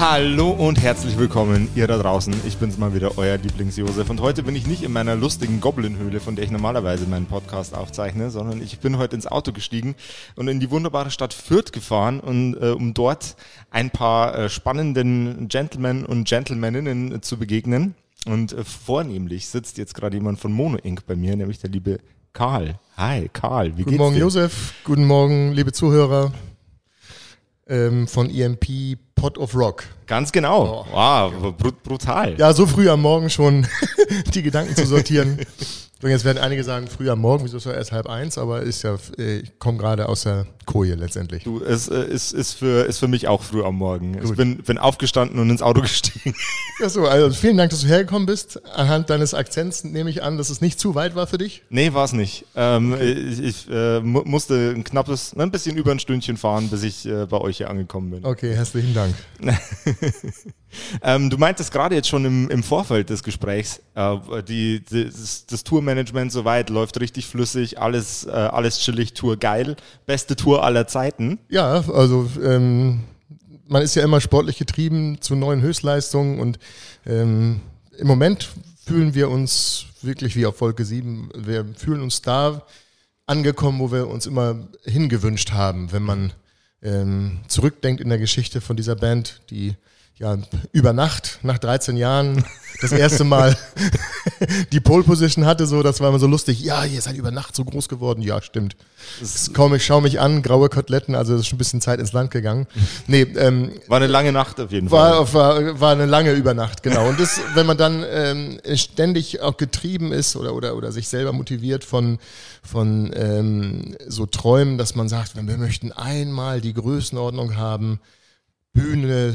Hallo und herzlich willkommen, ihr da draußen. Ich bin's mal wieder, euer Lieblings-Josef. Und heute bin ich nicht in meiner lustigen Goblin-Höhle, von der ich normalerweise meinen Podcast aufzeichne, sondern ich bin heute ins Auto gestiegen und in die wunderbare Stadt Fürth gefahren, und, äh, um dort ein paar äh, spannenden Gentlemen und Gentlemaninnen äh, zu begegnen. Und äh, vornehmlich sitzt jetzt gerade jemand von Mono Inc. bei mir, nämlich der liebe Karl. Hi, Karl, wie Guten geht's Morgen, dir? Josef. Guten Morgen, liebe Zuhörer ähm, von EMP Pot of Rock. Ganz genau. Wow, brut brutal. Ja, so früh am Morgen schon die Gedanken zu sortieren. Und jetzt werden einige sagen, früh am Morgen, wieso ist ja erst halb eins, aber ist ja, äh, ich komme gerade aus der Koje letztendlich. Du, es äh, ist, ist, für, ist für mich auch früh am Morgen. Ich Gut. bin, bin aufgestanden und ins Auto gestiegen. Ja, so, also vielen Dank, dass du hergekommen bist. Anhand deines Akzents nehme ich an, dass es nicht zu weit war für dich. Nee, war es nicht. Ähm, Ich, ich äh, mu musste ein knappes, ein bisschen über ein Stündchen fahren, bis ich äh, bei euch hier angekommen bin. Okay, herzlichen Dank. Ähm, du meintest gerade jetzt schon im, im Vorfeld des Gesprächs, äh, die, die, das, das Tourmanagement soweit läuft richtig flüssig, alles, äh, alles chillig, Tour geil, beste Tour aller Zeiten. Ja, also ähm, man ist ja immer sportlich getrieben zu neuen Höchstleistungen und ähm, im Moment fühlen wir uns wirklich wie auf Wolke 7. Wir fühlen uns da angekommen, wo wir uns immer hingewünscht haben, wenn man ähm, zurückdenkt in der Geschichte von dieser Band, die ja über Nacht, nach 13 Jahren, das erste Mal die Pole Position hatte, so, das war immer so lustig. Ja, ihr seid über Nacht so groß geworden. Ja, stimmt. Kaum, ich schaue mich an, graue Koteletten, also das ist schon ein bisschen Zeit ins Land gegangen. Nee, ähm, War eine lange Nacht auf jeden Fall. war, war, war eine lange Übernacht, genau. Und das, wenn man dann ähm, ständig auch getrieben ist oder, oder, oder sich selber motiviert von, von ähm, so Träumen, dass man sagt, wir möchten einmal die Größenordnung haben, Bühne,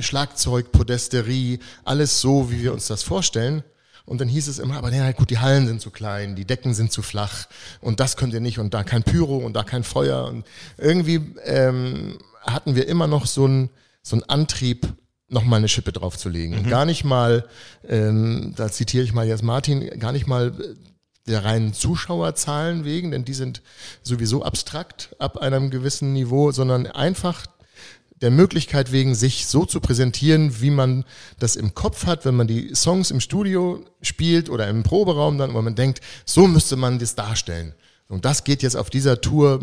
Schlagzeug, Podesterie, alles so, wie wir uns das vorstellen. Und dann hieß es immer, aber nee, gut, die Hallen sind zu klein, die Decken sind zu flach und das könnt ihr nicht und da kein Pyro und da kein Feuer. Und irgendwie ähm, hatten wir immer noch so einen so einen Antrieb, nochmal eine Schippe draufzulegen. Und Gar nicht mal, ähm, da zitiere ich mal jetzt Martin, gar nicht mal der reinen Zuschauerzahlen wegen, denn die sind sowieso abstrakt ab einem gewissen Niveau, sondern einfach der Möglichkeit wegen, sich so zu präsentieren, wie man das im Kopf hat, wenn man die Songs im Studio spielt oder im Proberaum dann, wo man denkt, so müsste man das darstellen. Und das geht jetzt auf dieser Tour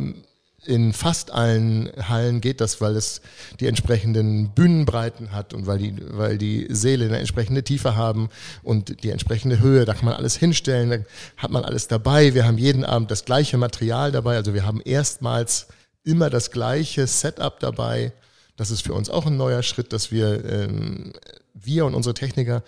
in fast allen Hallen geht das, weil es die entsprechenden Bühnenbreiten hat und weil die, weil die Säle eine entsprechende Tiefe haben und die entsprechende Höhe. Da kann man alles hinstellen, da hat man alles dabei. Wir haben jeden Abend das gleiche Material dabei. Also wir haben erstmals immer das gleiche Setup dabei. Das ist für uns auch ein neuer Schritt, dass wir, ähm, wir und unsere Techniker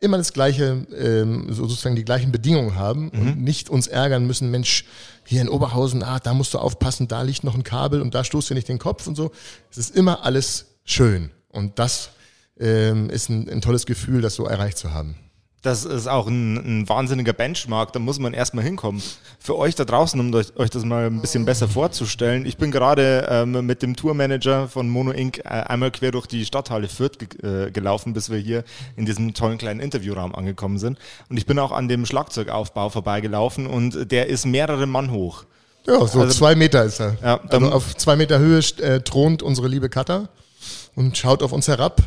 immer das gleiche, ähm, so sozusagen die gleichen Bedingungen haben und nicht uns ärgern müssen, Mensch, hier in Oberhausen, ah, da musst du aufpassen, da liegt noch ein Kabel und da stoßt dir nicht den Kopf und so. Es ist immer alles schön. Und das ähm, ist ein, ein tolles Gefühl, das so erreicht zu haben. Das ist auch ein, ein wahnsinniger Benchmark, da muss man erstmal hinkommen. Für euch da draußen, um euch, das mal ein bisschen besser vorzustellen, ich bin gerade ähm, mit dem Tourmanager von Mono Inc. einmal quer durch die Stadthalle Fürth ge äh, gelaufen, bis wir hier in diesem tollen kleinen Interviewraum angekommen sind. Und ich bin auch an dem Schlagzeugaufbau vorbeigelaufen und der ist mehrere Mann hoch. Ja, so Also- zwei Meter ist er. Ja, also auf zwei Meter Höhe äh, thront unsere liebe Katha und schaut auf uns herab.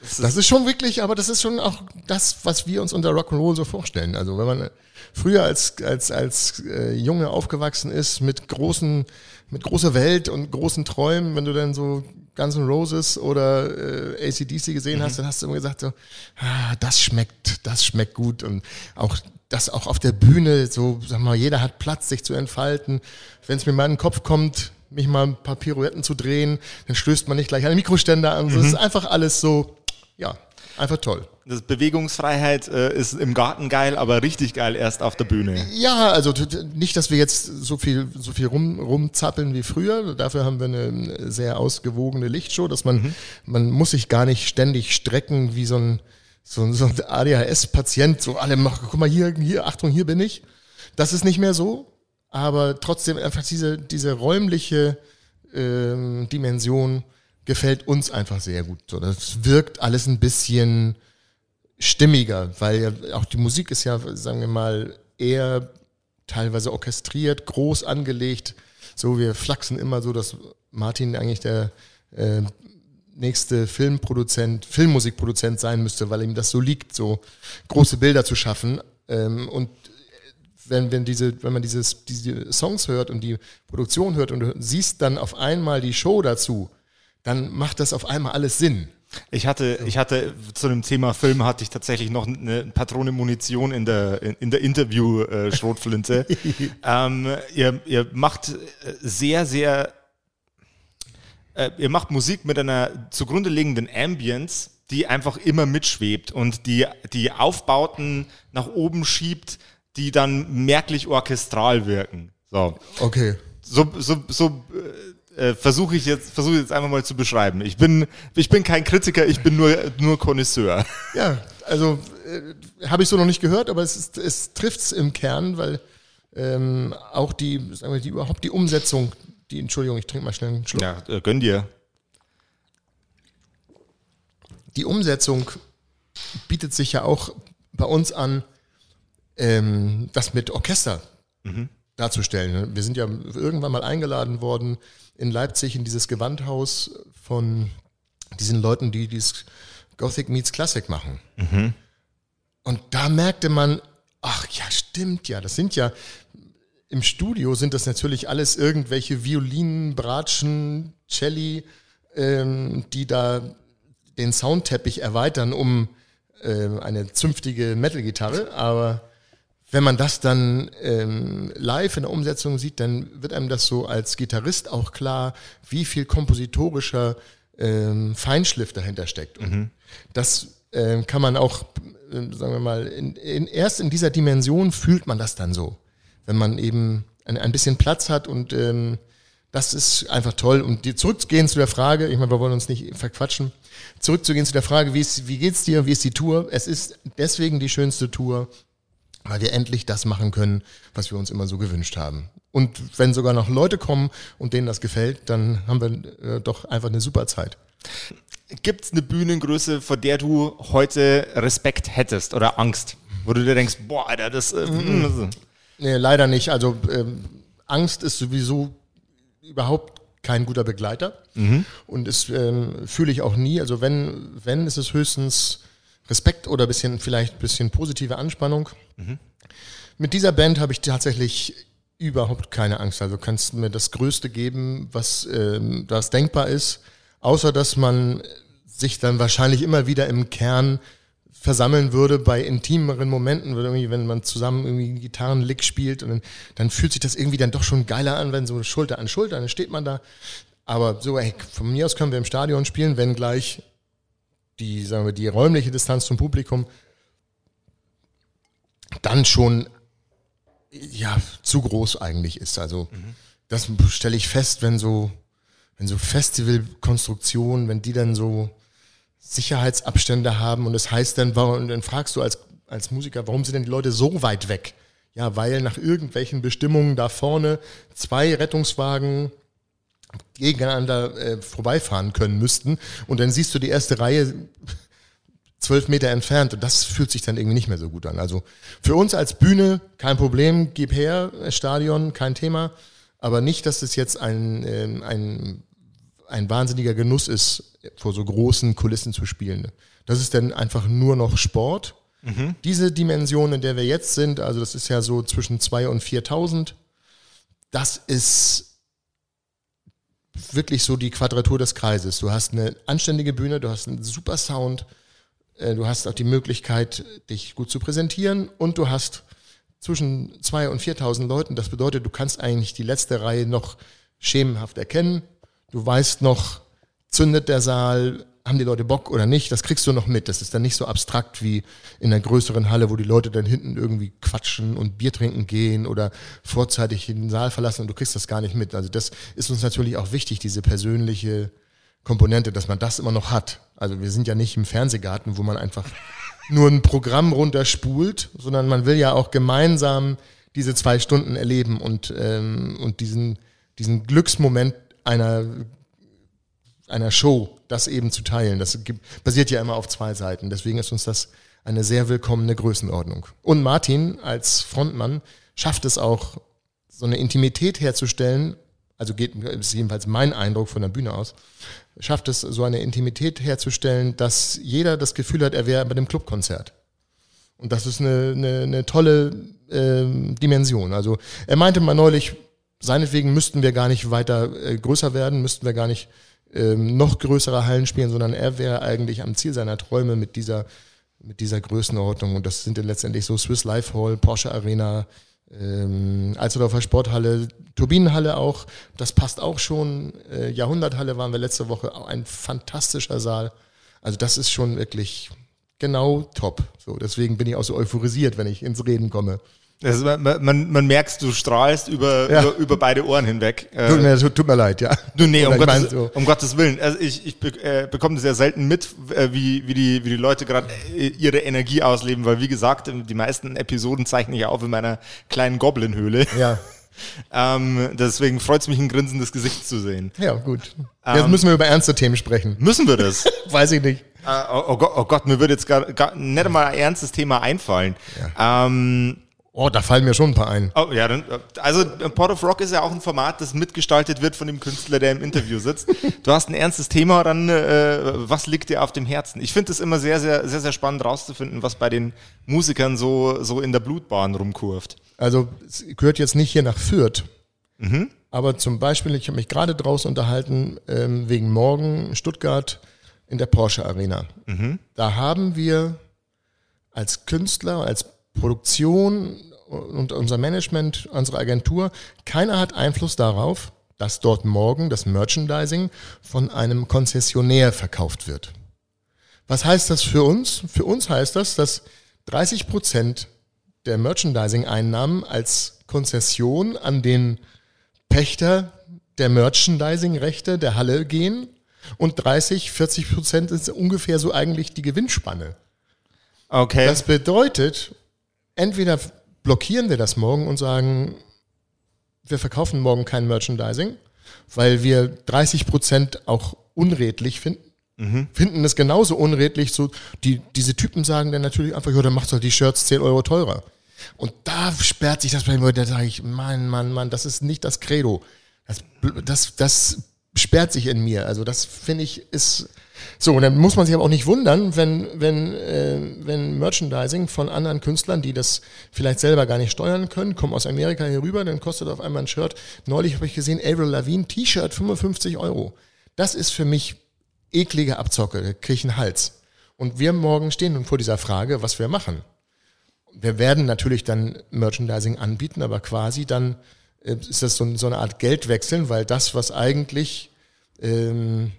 Das ist schon wirklich, aber das ist schon auch das, was wir uns unter Rock'n'Roll so vorstellen. Also wenn man früher als, als, als äh, Junge aufgewachsen ist mit großen, mit großer Welt und großen Träumen, wenn du dann so Guns N' Roses oder äh, ACDC gesehen hast, dann hast du immer gesagt so, ah, das schmeckt, das schmeckt gut und auch das auch auf der Bühne, so, sag mal, jeder hat Platz, sich zu entfalten. Wenn es mir mal in den Kopf kommt, mich mal ein paar Pirouetten zu drehen, dann stößt man nicht gleich einen Mikroständer an. So, Es ist einfach alles so, ja, Einfach toll. Das Bewegungsfreiheit äh, ist im Garten geil, aber richtig geil erst auf der Bühne. Ja, also nicht, dass wir jetzt so viel, so viel rum, rumzappeln wie früher. Dafür haben wir eine sehr ausgewogene Lichtshow, dass man, mhm. man muss sich gar nicht ständig strecken wie so ein, so, ein, so ein ADHS-Patient. So alle machen, guck mal hier, hier, Achtung, hier bin ich. Das ist nicht mehr so. Aber trotzdem einfach diese, diese räumliche ähm, Dimension gefällt uns einfach sehr gut. So, das wirkt alles ein bisschen stimmiger, weil ja auch die Musik ist ja, sagen wir mal, eher teilweise orchestriert, groß angelegt. So, wir flachsen immer so, dass Martin eigentlich der äh, nächste Filmproduzent, Filmmusikproduzent sein müsste, weil ihm das so liegt, so große Bilder zu schaffen. Ähm, und wenn, wenn, diese, wenn man dieses, diese Songs hört und die Produktion hört und du siehst dann auf einmal die Show dazu, dann macht das auf einmal alles Sinn. Ich hatte, ich hatte zu dem Thema Film hatte ich tatsächlich noch eine Patrone Munition in der, in der Interview-Schrotflinte. ähm, ihr, ihr macht sehr, sehr, äh, ihr macht Musik mit einer zugrunde liegenden Ambience, die einfach immer mitschwebt und die, die Aufbauten nach oben schiebt, die dann merklich orchestral wirken. So. Okay. So, so, so äh, versuche ich jetzt versuche jetzt einfach mal zu beschreiben. Ich bin ich bin kein Kritiker, ich bin nur nur Connoisseur. Ja, also äh, habe ich so noch nicht gehört, aber es ist, es trifft's im Kern, weil ähm, auch die sagen wir die überhaupt die Umsetzung, die Entschuldigung, ich trinke mal schnell einen Schluck. Ja, äh, gönn dir. Die Umsetzung bietet sich ja auch bei uns an, ähm, das mit Orchester mhm. Darzustellen. Wir sind ja irgendwann mal eingeladen worden in Leipzig in dieses Gewandhaus von diesen Leuten, die dieses Gothic Meets Classic machen. Mhm. Und da merkte man, ach ja, stimmt ja, das sind ja, im Studio sind das natürlich alles irgendwelche Violinen, Bratschen, Celli, ähm, die da den Soundteppich erweitern um äh, eine zünftige Metal-Gitarre, aber wenn man das dann ähm, live in der Umsetzung sieht, dann wird einem das so als Gitarrist auch klar, wie viel kompositorischer ähm, Feinschliff dahinter steckt. Und mhm. das ähm, kann man auch, äh, sagen wir mal, in, in, erst in dieser Dimension fühlt man das dann so. Wenn man eben ein, ein bisschen Platz hat und ähm, das ist einfach toll. Und die, zurückzugehen zu der Frage, ich meine, wir wollen uns nicht verquatschen, zurückzugehen zu der Frage, wie, ist, wie geht's dir, wie ist die Tour? Es ist deswegen die schönste Tour, weil wir endlich das machen können, was wir uns immer so gewünscht haben. Und wenn sogar noch Leute kommen und denen das gefällt, dann haben wir äh, doch einfach eine super Zeit. Gibt es eine Bühnengröße, vor der du heute Respekt hättest oder Angst? Wo du dir denkst, boah, Alter, das. Äh, mhm. Nee, leider nicht. Also ähm, Angst ist sowieso überhaupt kein guter Begleiter. Mhm. Und das ähm, fühle ich auch nie. Also wenn, wenn ist es höchstens Respekt oder bisschen, vielleicht ein bisschen positive Anspannung. Mhm. Mit dieser Band habe ich tatsächlich überhaupt keine Angst. Also kannst du mir das Größte geben, was, ähm, was denkbar ist, außer dass man sich dann wahrscheinlich immer wieder im Kern versammeln würde bei intimeren Momenten, wenn man zusammen irgendwie einen Gitarrenlick spielt und dann, dann, fühlt sich das irgendwie dann doch schon geiler an, wenn so Schulter an Schulter, dann steht man da. Aber so, ey, von mir aus können wir im Stadion spielen, wenn gleich die, sagen wir, die räumliche Distanz zum Publikum dann schon ja zu groß eigentlich ist. Also mhm. das stelle ich fest, wenn so, wenn so Festivalkonstruktionen, wenn die dann so Sicherheitsabstände haben und das heißt dann, warum, dann fragst du als, als Musiker, warum sind denn die Leute so weit weg? Ja, weil nach irgendwelchen Bestimmungen da vorne zwei Rettungswagen gegeneinander äh, vorbeifahren können müssten. Und dann siehst du die erste Reihe zwölf Meter entfernt und das fühlt sich dann irgendwie nicht mehr so gut an. Also für uns als Bühne kein Problem, gib her, Stadion, kein Thema. Aber nicht, dass es jetzt ein, äh, ein, ein wahnsinniger Genuss ist, vor so großen Kulissen zu spielen. Das ist dann einfach nur noch Sport. Mhm. Diese Dimension, in der wir jetzt sind, also das ist ja so zwischen zwei und 4.000, das ist wirklich so die Quadratur des Kreises. Du hast eine anständige Bühne, du hast einen super Sound, äh, du hast auch die Möglichkeit, dich gut zu präsentieren und du hast zwischen 2.000 und 4.000 Leuten. Das bedeutet, du kannst eigentlich die letzte Reihe noch schemenhaft erkennen. Du weißt noch, zündet der Saal, haben die Leute Bock oder nicht, das kriegst du noch mit. Das ist dann nicht so abstrakt wie in einer größeren Halle, wo die Leute dann hinten irgendwie quatschen und Bier trinken gehen oder vorzeitig den Saal verlassen und du kriegst das gar nicht mit. Also das ist uns natürlich auch wichtig, diese persönliche Komponente, dass man das immer noch hat. Also wir sind ja nicht im Fernsehgarten, wo man einfach nur ein Programm runterspult, sondern man will ja auch gemeinsam diese zwei Stunden erleben und, ähm, und diesen, diesen Glücksmoment einer, einer Show, das eben zu teilen. Das basiert ja immer auf zwei Seiten. Deswegen ist uns das eine sehr willkommene Größenordnung. Und Martin als Frontmann schafft es auch, so eine Intimität herzustellen, also geht, ist jedenfalls mein Eindruck von der Bühne aus, schafft es, so eine Intimität herzustellen, dass jeder das Gefühl hat, er wäre bei dem Clubkonzert. Und das ist eine, eine, eine tolle äh, Dimension. Also er meinte mal neulich, seinetwegen müssten wir gar nicht weiter äh, größer werden, müssten wir gar nicht ähm, noch größere Hallen spielen, sondern er wäre eigentlich am Ziel seiner Träume mit dieser, mit dieser Größenordnung. Und das sind dann letztendlich so Swiss Life Hall, Porsche Arena, ähm, Alsterdorfer Sporthalle, Turbinenhalle auch. Das passt auch schon. Äh, Jahrhunderthalle waren wir letzte Woche, auch ein fantastischer Saal. Also das ist schon wirklich genau top. So, deswegen bin ich auch so euphorisiert, wenn ich ins Reden komme. Also man, man, man merkt, du strahlst über, ja. über, über, beide Ohren hinweg. Tut mir, tut, mir leid, ja. Du, nee, um Gottes, so. um Gottes, Willen. Also ich, ich äh, bekomme das ja selten mit, äh, wie, wie, die, wie die Leute gerade äh, ihre Energie ausleben, weil wie gesagt, die meisten Episoden zeichne ich auf in meiner kleinen Goblin-Höhle. Ja. ähm, deswegen freut es mich, ein grinsendes Gesicht zu sehen. Ja, gut. Jetzt ähm, müssen wir über ernste Themen sprechen. Müssen wir das? Weiß ich nicht. Uh, oh, oh, Gott, oh, Gott, mir würde jetzt gar, gar nicht einmal ein ernstes Thema einfallen. Ja. Ähm, Oh, da fallen mir schon ein paar ein. Oh, ja, dann, also Pot of Rock ist ja auch ein Format, das mitgestaltet wird von dem Künstler, der im Interview sitzt. Du hast ein ernstes Thema, dann äh, was liegt dir auf dem Herzen? Ich finde es immer sehr, sehr, sehr, sehr spannend rauszufinden, was bei den Musikern so, so in der Blutbahn rumkurft. Also es gehört jetzt nicht hier nach Fürth. Mhm. Aber zum Beispiel, ich habe mich gerade draußen unterhalten, ähm, wegen morgen Stuttgart in der Porsche Arena. Mhm. Da haben wir als Künstler, als Produktion und unser Management, unsere Agentur, keiner hat Einfluss darauf, dass dort morgen das Merchandising von einem Konzessionär verkauft wird. Was heißt das für uns? Für uns heißt das, dass 30 Prozent der Merchandising-Einnahmen als Konzession an den Pächter der Merchandising-Rechte der Halle gehen und 30, 40 Prozent ist ungefähr so eigentlich die Gewinnspanne. Okay. Das bedeutet, entweder blockieren wir das morgen und sagen, wir verkaufen morgen kein Merchandising, weil wir 30 Prozent auch unredlich finden. Mhm. Finden es genauso unredlich. So, die, diese Typen sagen dann natürlich einfach, ja, dann macht doch die Shirts 10 Euro teurer. Und da sperrt sich das bei mir, da sage ich, Mann, Mann, Mann, das ist nicht das Credo. Das, das, das sperrt sich in mir. Also das finde ich ist so, und dann muss man sich aber auch nicht wundern, wenn, wenn, äh, wenn Merchandising von anderen Künstlern, die das vielleicht selber gar nicht steuern können, kommen aus Amerika hier rüber, dann kostet auf einmal ein Shirt. Neulich habe ich gesehen, Avril Lavigne, T-Shirt 55 Euro. Das ist für mich eklige Abzocke, kriege ich einen Hals. Und wir morgen stehen nun vor dieser Frage, was wir machen. Wir werden natürlich dann Merchandising anbieten, aber quasi dann äh, ist das so, so eine Art Geldwechseln, weil das, was eigentlich ähm,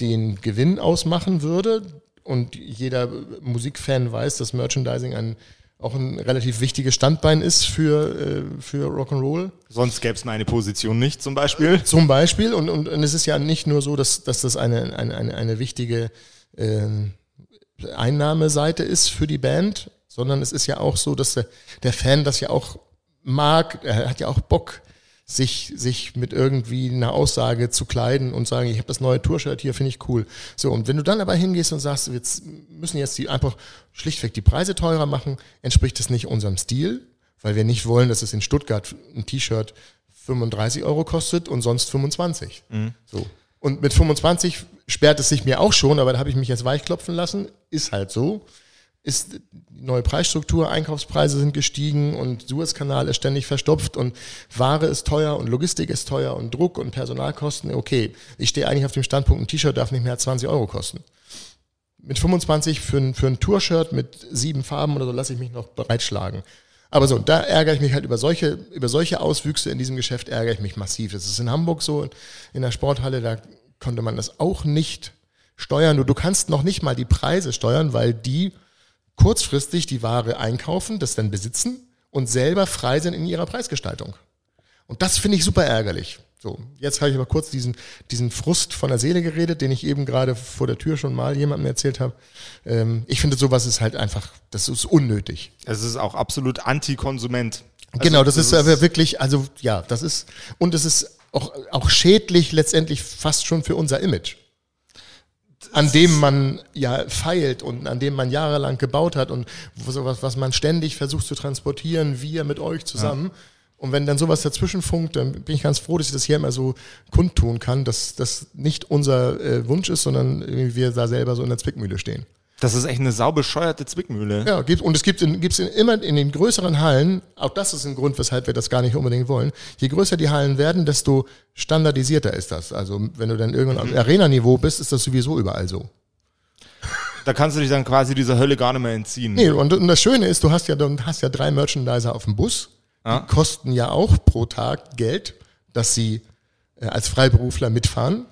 den Gewinn ausmachen würde. Und jeder Musikfan weiß, dass Merchandising ein auch ein relativ wichtiges Standbein ist für, äh, für Rock'n'Roll. Sonst gäbe es meine Position nicht, zum Beispiel. Zum Beispiel. Und, und, und es ist ja nicht nur so, dass, dass das eine, eine, eine, eine wichtige äh, Einnahmeseite ist für die Band, sondern es ist ja auch so, dass der, der Fan das ja auch mag, er hat ja auch Bock, sich, sich mit irgendwie einer Aussage zu kleiden und sagen, ich habe das neue Tourshirt hier, finde ich cool. So, und wenn du dann aber hingehst und sagst, wir müssen jetzt die einfach schlichtweg die Preise teurer machen, entspricht das nicht unserem Stil, weil wir nicht wollen, dass es in Stuttgart ein T-Shirt 35 Euro kostet und sonst 25. Mhm. So. Und mit 25 sperrt es sich mir auch schon, aber da habe ich mich jetzt weichklopfen lassen. Ist halt so ist die neue Preisstruktur, Einkaufspreise sind gestiegen und Suezkanal ist ständig verstopft und Ware ist teuer und Logistik ist teuer und Druck und Personalkosten. Okay, ich stehe eigentlich auf dem Standpunkt, ein T-Shirt darf nicht mehr als 20 Euro kosten. Mit 25 für ein, für ein Tour-Shirt mit sieben Farben oder so lasse ich mich noch bereitschlagen. Aber so, da ärgere ich mich halt über solche, über solche Auswüchse in diesem Geschäft ärgere ich mich massiv. Das ist in Hamburg so, in der Sporthalle, da konnte man das auch nicht steuern. Du, du kannst noch nicht mal die Preise steuern, weil die kurzfristig die Ware einkaufen, das dann besitzen und selber frei sind in ihrer Preisgestaltung. Und das finde ich super ärgerlich. So, jetzt habe ich aber kurz diesen, diesen Frust von der Seele geredet, den ich eben gerade vor der Tür schon mal jemandem erzählt habe. Ähm, ich finde, sowas ist halt einfach, das ist unnötig. Es ist auch absolut Anti-Konsument. Also genau, das, ist aber wirklich, also ja, das ist, und es ist auch, auch schädlich letztendlich fast schon für unser Image. An dem man ja feilt und an dem man jahrelang gebaut hat und sowas, was man ständig versucht zu transportieren, wir mit euch zusammen. Ja und wenn dann sowas dazwischen funkt, dann bin ich ganz froh, dass ich das hier immer so kundtun kann, dass das nicht unser äh, Wunsch ist, sondern wir da selber so in der Zwickmühle stehen. Das ist echt eine saubescheuerte Zwickmühle. Ja, gibt, und es gibt, in, gibt's in, immer in den größeren Hallen, auch das ist ein Grund, weshalb wir das gar nicht unbedingt wollen. Je größer die Hallen werden, desto standardisierter ist das. Also wenn du dann irgendwann mhm. auf Arena-Niveau bist, ist das sowieso überall so. Da kannst du dich dann quasi dieser Hölle gar nicht mehr entziehen. Nee, und, und das Schöne ist, du hast ja, du hast ja drei Merchandiser auf dem Bus ja. Die kosten ja auch pro Tag Geld, dass sie äh, als Freiberufler mitfahren.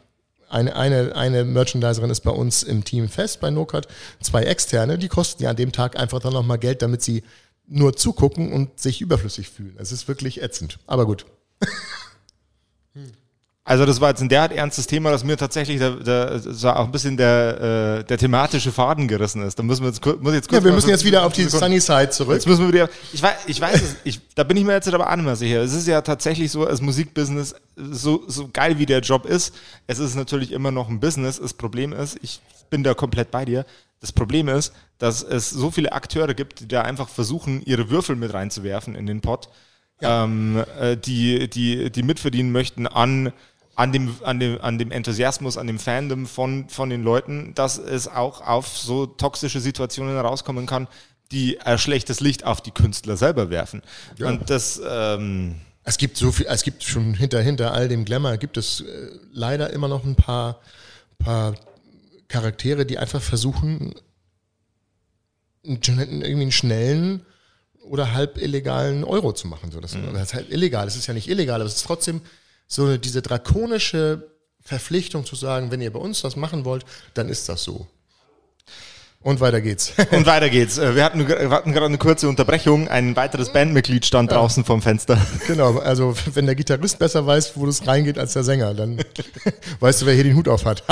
Eine, eine, eine Merchandiserin ist bei uns im Team fest bei NoCut, zwei externe, die kosten ja an dem Tag einfach dann nochmal Geld, damit sie nur zugucken und sich überflüssig fühlen. Es ist wirklich ätzend. Aber gut. Also das war jetzt ein derart ernstes Thema, dass mir tatsächlich der, der, so auch ein bisschen der, äh, der thematische Faden gerissen ist. Da müssen wir jetzt, muss jetzt kurz Ja, wir müssen jetzt wieder auf die Sunny Side zurück. Jetzt müssen wir wieder, ich weiß, ich weiß es, ich, da bin ich mir jetzt aber auch nicht mehr sicher. Es ist ja tatsächlich so, als Musikbusiness, so, so geil wie der Job ist, es ist natürlich immer noch ein Business. Das Problem ist, ich bin da komplett bei dir. Das Problem ist, dass es so viele Akteure gibt, die da einfach versuchen, ihre Würfel mit reinzuwerfen in den Pot, ja. ähm, äh, die, die, die mitverdienen möchten an an dem, an dem, an dem Enthusiasmus, an dem Fandom von, von den Leuten, dass es auch auf so toxische Situationen rauskommen kann, die ein schlechtes Licht auf die Künstler selber werfen. Ja. Und das, ähm es gibt so viel, es gibt schon hinter, hinter all dem Glamour gibt es äh, leider immer noch ein paar, paar Charaktere, die einfach versuchen, irgendwie einen schnellen oder halb illegalen Euro zu machen. So, das, mhm. das ist halt illegal. Das ist ja nicht illegal, aber es ist trotzdem so diese drakonische Verpflichtung zu sagen, wenn ihr bei uns was machen wollt, dann ist das so. Und weiter geht's. Und weiter geht's. Äh, wir hatten, wir hatten gerade eine kurze Unterbrechung. Ein weiteres Bandmitglied stand ja. draußen vom Fenster. Genau, also wenn der Gitarrist besser weiß, wo das reingeht als der Sänger, dann weißt du, wer hier den Hut auf hat.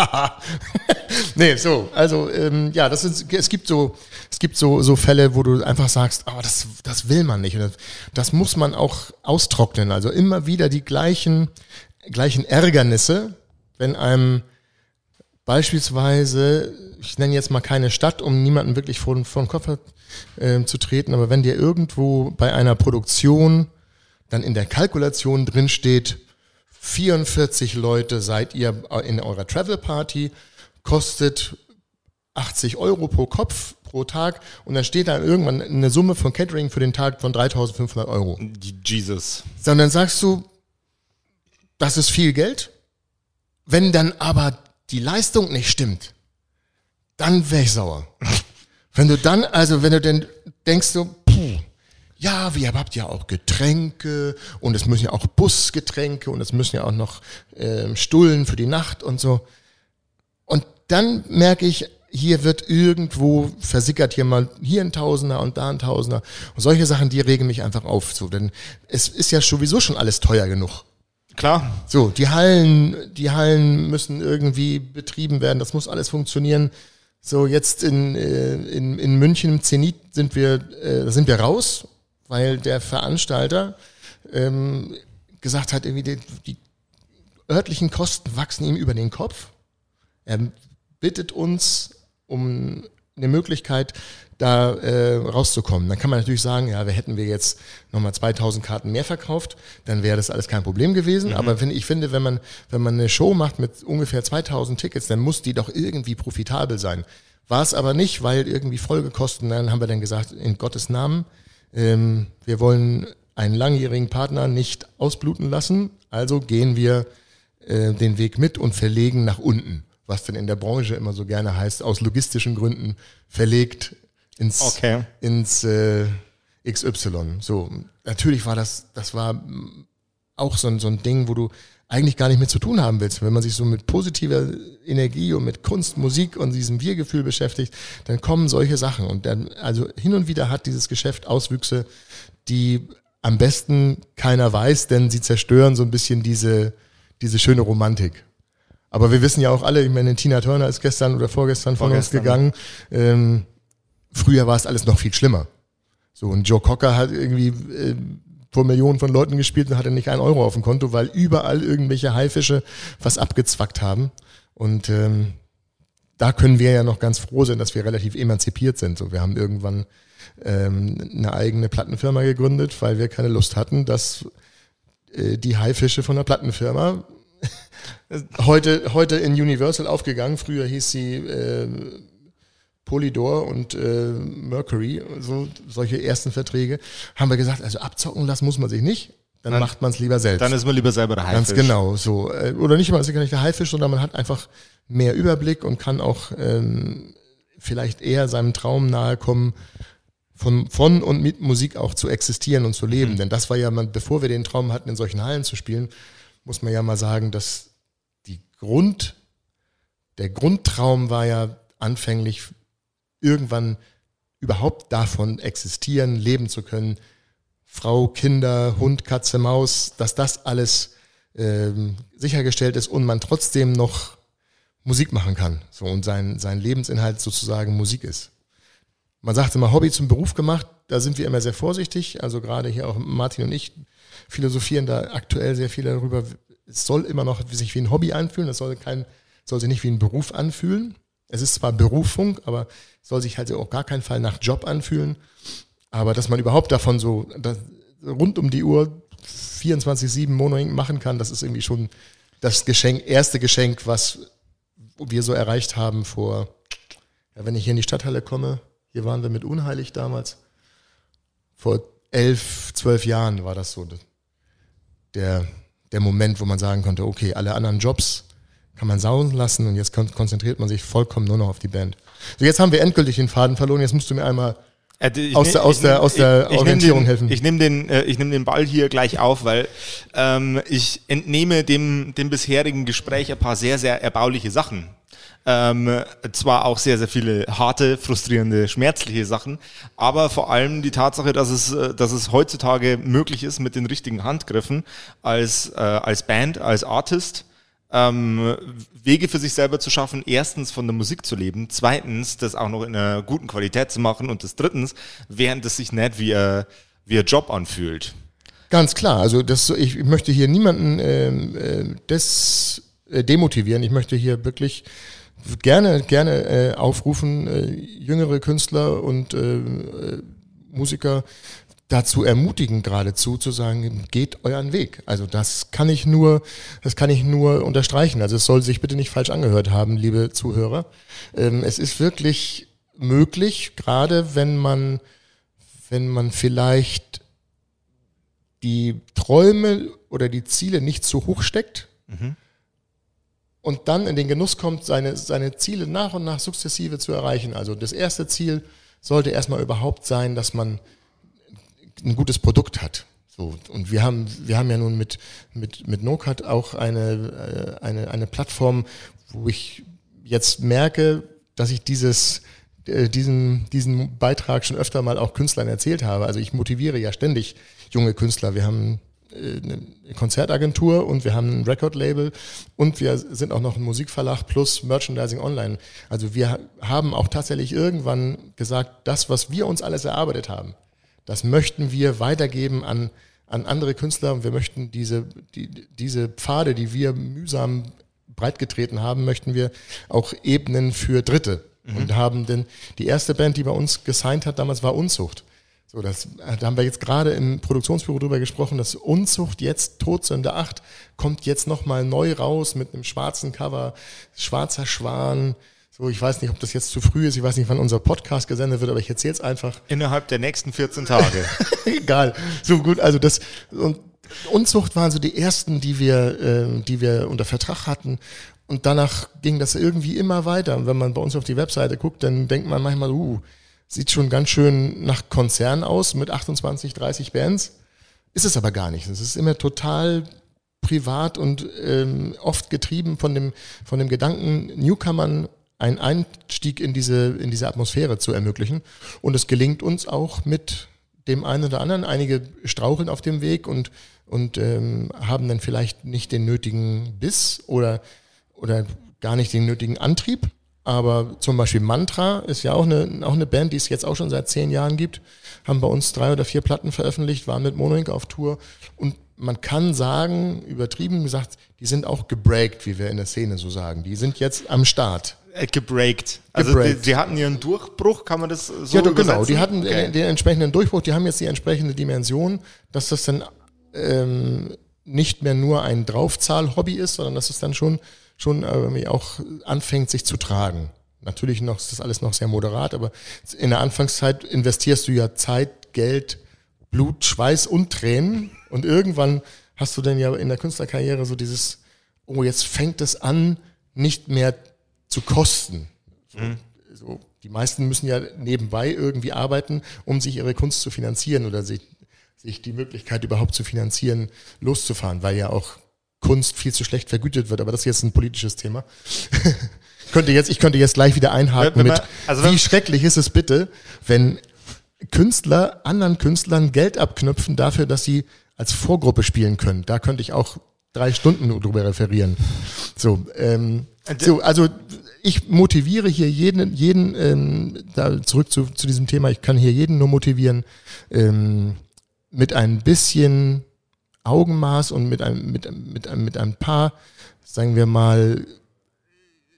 nee, so, also ähm, ja, das ist, es gibt so, es gibt so, so Fälle, wo du einfach sagst, oh, das, das will man nicht. Und das, das muss man auch austrocknen. Also immer wieder die gleichen, gleichen Ärgernisse, wenn einem beispielsweise ich nenne jetzt mal keine Stadt, um niemanden wirklich vor, vor den Kopf äh, zu treten, aber wenn dir irgendwo bei einer Produktion dann in der Kalkulation drin steht, 44 Leute seid ihr in eurer Travel Party, kostet 80 Euro pro Kopf pro Tag und dann steht da irgendwann eine Summe von Catering für den Tag von 3500 Euro. Jesus. So, und dann sagst du, das ist viel Geld. Wenn dann aber die Leistung nicht stimmt, dann wäre ich sauer. wenn du dann, also wenn du denn denkst so, puh, ja, wir habt ja auch Getränke und es müssen ja auch Busgetränke und es müssen ja auch noch äh, Stullen für die Nacht und so. Und dann merke ich, hier wird irgendwo versickert hier mal hier ein Tausender und da ein Tausender. Und solche Sachen, die regen mich einfach auf. So, denn es ist ja sowieso schon alles teuer genug. Klar. So, die Hallen, die Hallen müssen irgendwie betrieben werden. Das muss alles funktionieren. So, jetzt in, äh, in, in München im Zenit sind wir, äh, sind wir raus, weil der Veranstalter ähm, gesagt hat, irgendwie die, die örtlichen Kosten wachsen ihm über den Kopf. Er bittet uns um eine Möglichkeit, da äh, rauszukommen. Dann kann man natürlich sagen, ja, wir hätten wir jetzt nochmal 2000 Karten mehr verkauft, dann wäre das alles kein Problem gewesen. Mhm. Aber wenn, ich finde, wenn man, wenn man eine Show macht mit ungefähr 2000 Tickets, dann muss die doch irgendwie profitabel sein. War es aber nicht, weil irgendwie Folgekosten, dann haben wir dann gesagt, in Gottes Namen, ähm, wir wollen einen langjährigen Partner nicht ausbluten lassen, also gehen wir äh, den Weg mit und verlegen nach unten was denn in der Branche immer so gerne heißt, aus logistischen Gründen verlegt ins, okay. ins äh, XY. So, natürlich war das, das war auch so ein, so ein Ding, wo du eigentlich gar nicht mehr zu tun haben willst. Wenn man sich so mit positiver Energie und mit Kunst, Musik und diesem Wir-Gefühl beschäftigt, dann kommen solche Sachen. Und dann, also hin und wieder hat dieses Geschäft Auswüchse, die am besten keiner weiß, denn sie zerstören so ein bisschen diese, diese schöne Romantik. Aber wir wissen ja auch alle, ich meine, Tina Turner ist gestern oder vorgestern von vorgestern. uns gegangen. Ähm, früher war es alles noch viel schlimmer. So, und Joe Cocker hat irgendwie äh, vor Millionen von Leuten gespielt und hatte nicht einen Euro auf dem Konto, weil überall irgendwelche Haifische was abgezwackt haben. Und ähm, da können wir ja noch ganz froh sein, dass wir relativ emanzipiert sind. So, wir haben irgendwann ähm, eine eigene Plattenfirma gegründet, weil wir keine Lust hatten, dass äh, die Haifische von der Plattenfirma heute, heute in Universal aufgegangen. Früher hieß sie äh, Polydor und äh, Mercury, so solche ersten Verträge, haben wir gesagt, also abzocken lassen muss man sich nicht. Dann, dann macht man es lieber selbst. Dann ist man lieber selber der Haifisch. Ganz genau, so. Äh, oder nicht mal, ist gar nicht der Haifisch, sondern man hat einfach mehr Überblick und kann auch ähm, vielleicht eher seinem Traum nahe kommen, von, von und mit Musik auch zu existieren und zu leben. Mhm. Denn das war ja, man, bevor wir den Traum hatten, in solchen Hallen zu spielen, muss man ja mal sagen, dass Grund, der Grundtraum war ja anfänglich irgendwann überhaupt davon existieren, leben zu können, Frau, Kinder, Hund, Katze, Maus, dass das alles ähm, sichergestellt ist und man trotzdem noch Musik machen kann. So und sein, sein Lebensinhalt sozusagen Musik ist. Man sagt immer Hobby zum Beruf gemacht, da sind wir immer sehr vorsichtig. Also gerade hier auch Martin und ich philosophieren da aktuell sehr viel darüber. Es soll immer noch sich wie ein Hobby anfühlen, es soll kein, soll sich nicht wie ein Beruf anfühlen. Es ist zwar Berufung, aber soll sich halt auch gar keinen Fall nach Job anfühlen. Aber dass man überhaupt davon so rund um die Uhr 24-7 Monoing machen kann, das ist irgendwie schon das Geschenk, erste Geschenk, was wir so erreicht haben vor, ja, wenn ich hier in die Stadthalle komme, hier waren wir mit Unheilig damals. Vor elf, zwölf Jahren war das so der, der Moment, wo man sagen konnte, okay, alle anderen Jobs kann man sausen lassen und jetzt konzentriert man sich vollkommen nur noch auf die Band. So, jetzt haben wir endgültig den Faden verloren. Jetzt musst du mir einmal äh, ich aus, der, aus, der, aus der ich, Orientierung den, helfen. Ich nehme den, äh, ich nehm den Ball hier gleich auf, weil ähm, ich entnehme dem, dem bisherigen Gespräch ein paar sehr, sehr erbauliche Sachen. Ähm, zwar auch sehr, sehr viele harte, frustrierende, schmerzliche Sachen, aber vor allem die Tatsache, dass es, äh, dass es heutzutage möglich ist, mit den richtigen Handgriffen als, äh, als Band, als Artist, ähm, Wege für sich selber zu schaffen, erstens von der Musik zu leben, zweitens das auch noch in einer guten Qualität zu machen und das drittens, während es sich nicht wie ein, wie ein Job anfühlt. Ganz klar, also das, ich möchte hier niemanden ähm, äh, äh, demotivieren, ich möchte hier wirklich gerne, gerne äh, aufrufen, äh, jüngere Künstler und äh, äh Musiker dazu ermutigen, geradezu zu sagen, geht euren Weg. Also das kann ich nur, das kann ich nur unterstreichen. Also es soll sich bitte nicht falsch angehört haben, liebe Zuhörer. Ähm, es ist wirklich möglich, gerade wenn man, wenn man vielleicht die Träume oder die Ziele nicht zu hoch steckt mhm. Und dann in den Genuss kommt, seine, seine Ziele nach und nach sukzessive zu erreichen. Also das erste Ziel sollte erstmal überhaupt sein, dass man ein gutes Produkt hat. So, und wir haben, wir haben ja nun mit, mit, mit NoCut auch eine, äh, eine, eine Plattform, wo ich jetzt merke, dass ich dieses, äh, diesen, diesen Beitrag schon öfter mal auch Künstlern erzählt habe. Also ich motiviere ja ständig junge Künstler. Wir haben eine Konzertagentur und wir haben ein Record-Label und wir sind auch noch ein Musikverlag plus Merchandising Online. Also wir haben auch tatsächlich irgendwann gesagt, das, was wir uns alles erarbeitet haben, das möchten wir weitergeben an, an andere Künstler und wir möchten diese, die, diese Pfade, die wir mühsam breitgetreten haben, möchten wir auch ebnen für Dritte. Mhm. Und haben denn die erste Band, die bei uns gesigned hat, damals war Unzucht. So, das, da haben wir jetzt gerade im Produktionsbüro drüber gesprochen, dass Unzucht jetzt Todsünde 8 kommt jetzt nochmal neu raus mit einem schwarzen Cover, schwarzer Schwan, so, ich weiß nicht, ob das jetzt zu früh ist, ich weiß nicht, wann unser Podcast gesendet wird, aber ich erzähle es einfach. Innerhalb der nächsten 14 Tage. Egal. So gut, also das und Unzucht waren so die ersten, die wir, äh, die wir unter Vertrag hatten. Und danach ging das irgendwie immer weiter. Und wenn man bei uns auf die Webseite guckt, dann denkt man manchmal, uh, sieht schon ganz schön nach Konzern aus mit 28, 30 Bands. Ist es aber gar nicht. Es ist immer total privat und ähm, oft getrieben von dem, von dem Gedanken, Newcomern einen Einstieg in diese, in diese Atmosphäre zu ermöglichen. Und es gelingt uns auch mit dem einen oder anderen. Einige straucheln auf dem Weg und, und ähm, haben dann vielleicht nicht den nötigen Biss oder, oder gar nicht den nötigen Antrieb. Aber zum Beispiel Mantra ist ja auch eine, auch eine Band, die es jetzt auch schon seit zehn Jahren gibt. Haben bei uns drei oder vier Platten veröffentlicht, waren mit Monoink auf Tour. Und man kann sagen, übertrieben gesagt, die sind auch gebreakt, wie wir in der Szene so sagen. Die sind jetzt am Start. Äh, gebreakt. Also die, sie hatten ihren Durchbruch, kann man das so ja, doch, genau. Die hatten Okay. den, den entsprechenden Durchbruch, die haben jetzt die entsprechende Dimension, dass das dann ähm, nicht mehr nur ein Draufzahl-Hobby ist, sondern dass es dann schon, schon irgendwie auch anfängt, sich zu tragen. Natürlich noch, ist das alles noch sehr moderat, aber in der Anfangszeit investierst du ja Zeit, Geld, Blut, Schweiß und Tränen und irgendwann hast du dann ja in der Künstlerkarriere so dieses, oh, jetzt fängt es an, nicht mehr zu kosten. So, die meisten müssen ja nebenbei irgendwie arbeiten, um sich ihre Kunst zu finanzieren oder sich, sich die Möglichkeit überhaupt zu finanzieren, loszufahren, weil ja auch Kunst viel zu schlecht vergütet wird. Aber das ist jetzt ein politisches Thema. ich, könnte jetzt, ich könnte jetzt gleich wieder einhaken mit, also wie schrecklich ist es bitte, wenn Künstler anderen Künstlern Geld abknüpfen dafür, dass sie als Vorgruppe spielen können. Da könnte ich auch drei Stunden drüber referieren. So, ähm, so also ich motiviere hier jeden, jeden ähm, da zurück zu, zu diesem Thema, ich kann hier jeden nur motivieren, ähm, mit ein bisschen Augenmaß und mit einem, mit, mit, mit ein paar, sagen wir mal,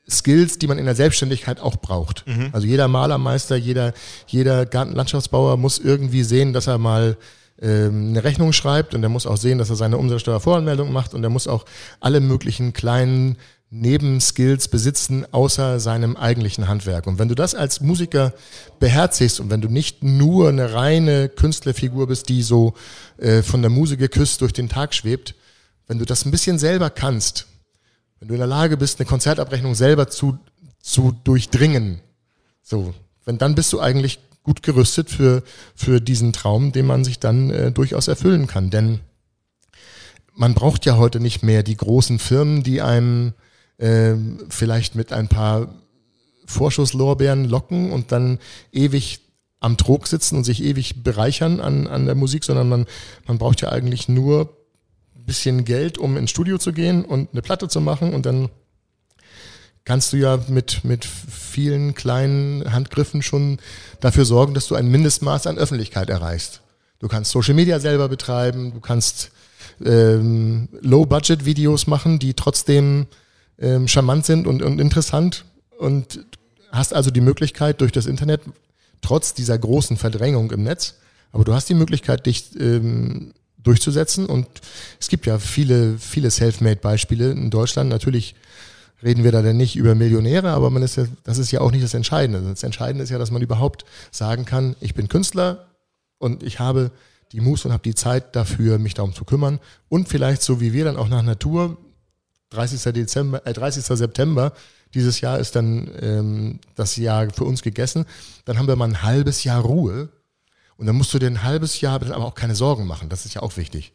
Skills, die man in der Selbstständigkeit auch braucht. Also jeder Malermeister, jeder, jeder Gartenlandschaftsbauer muss irgendwie sehen, dass er mal ähm, eine Rechnung schreibt und er muss auch sehen, dass er seine Umsatzsteuervoranmeldung macht und er muss auch alle möglichen kleinen Nebenskills besitzen, außer seinem eigentlichen Handwerk. Und wenn du das als Musiker beherzigst und wenn du nicht nur eine reine Künstlerfigur bist, die so äh, von der Muse geküsst durch den Tag schwebt, wenn du das ein bisschen selber kannst, wenn du in der Lage bist, eine Konzertabrechnung selber zu, zu durchdringen, so, wenn dann bist du eigentlich gut gerüstet für, für diesen Traum, den man sich dann äh, durchaus erfüllen kann. Denn man braucht ja heute nicht mehr die großen Firmen, die einem ähm, vielleicht mit ein paar Vorschusslorbeeren locken und dann ewig am Trog sitzen und sich ewig bereichern an, an der Musik, sondern man, man braucht ja eigentlich nur ein bisschen Geld, um ins Studio zu gehen und eine Platte zu machen und dann kannst du ja mit, mit vielen kleinen Handgriffen schon dafür sorgen, dass du ein Mindestmaß an Öffentlichkeit erreichst. Du kannst Social Media selber betreiben, du kannst ähm, Low-Budget-Videos machen, die trotzdem ähm, charmant sind und, und interessant und hast also die Möglichkeit durch das Internet, trotz dieser großen Verdrängung im Netz, aber du hast die Möglichkeit, dich ähm, durchzusetzen und es gibt ja viele, viele Selfmade-Beispiele in Deutschland. Natürlich reden wir da denn nicht über Millionäre, aber man ist ja, das ist ja auch nicht das Entscheidende. Das Entscheidende ist ja, dass man überhaupt sagen kann, ich bin Künstler und ich habe die Muße und habe die Zeit dafür, mich darum zu kümmern und vielleicht so wie wir dann auch nach Natur 30. Dezember, äh, 30. September dieses Jahr ist dann ähm, das Jahr für uns gegessen. Dann haben wir mal ein halbes Jahr Ruhe und dann musst du dir ein halbes Jahr aber auch keine Sorgen machen. Das ist ja auch wichtig.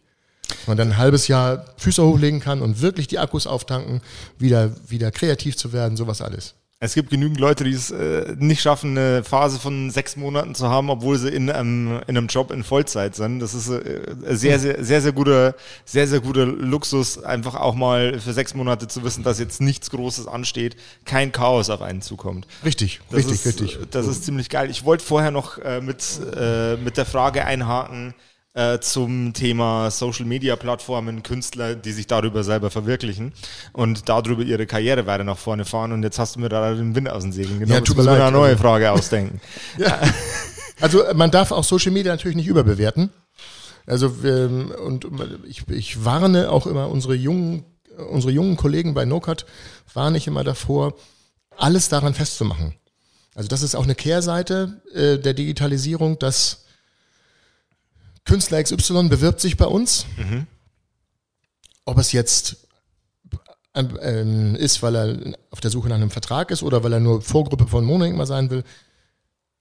Man dann ein halbes Jahr Füße hochlegen kann und wirklich die Akkus auftanken, wieder, wieder kreativ zu werden, sowas alles. Es gibt genügend Leute, die es äh, nicht schaffen, eine Phase von sechs Monaten zu haben, obwohl sie in einem, in einem Job in Vollzeit sind. Das ist äh, sehr, sehr, sehr, sehr guter, sehr, sehr guter Luxus, einfach auch mal für sechs Monate zu wissen, dass jetzt nichts Großes ansteht, kein Chaos auf einen zukommt. Richtig, Das richtig, ist, richtig. Das ist ziemlich geil. Ich wollte vorher noch äh, mit, äh, mit der Frage einhaken äh, zum Thema Social Media Plattformen, Künstler, die sich darüber selber verwirklichen und darüber ihre Karriere weiter nach vorne fahren. Und jetzt hast du mir da den Wind aus den Segeln genommen. Ja, tut mir wir leid. eine neue Frage ausdenken. Also äh, man darf auch Social Media natürlich nicht überbewerten. Also ähm, und ich, ich warne auch immer unsere jungen, unsere jungen Kollegen bei NoCut, warne ich immer davor, alles daran festzumachen. Also das ist auch eine Kehrseite äh, der Digitalisierung, dass Künstler XY bewirbt sich bei uns. Ob es jetzt ähm, ist, weil er auf der Suche nach einem Vertrag ist oder weil er nur Vorgruppe von Monoink mal sein will.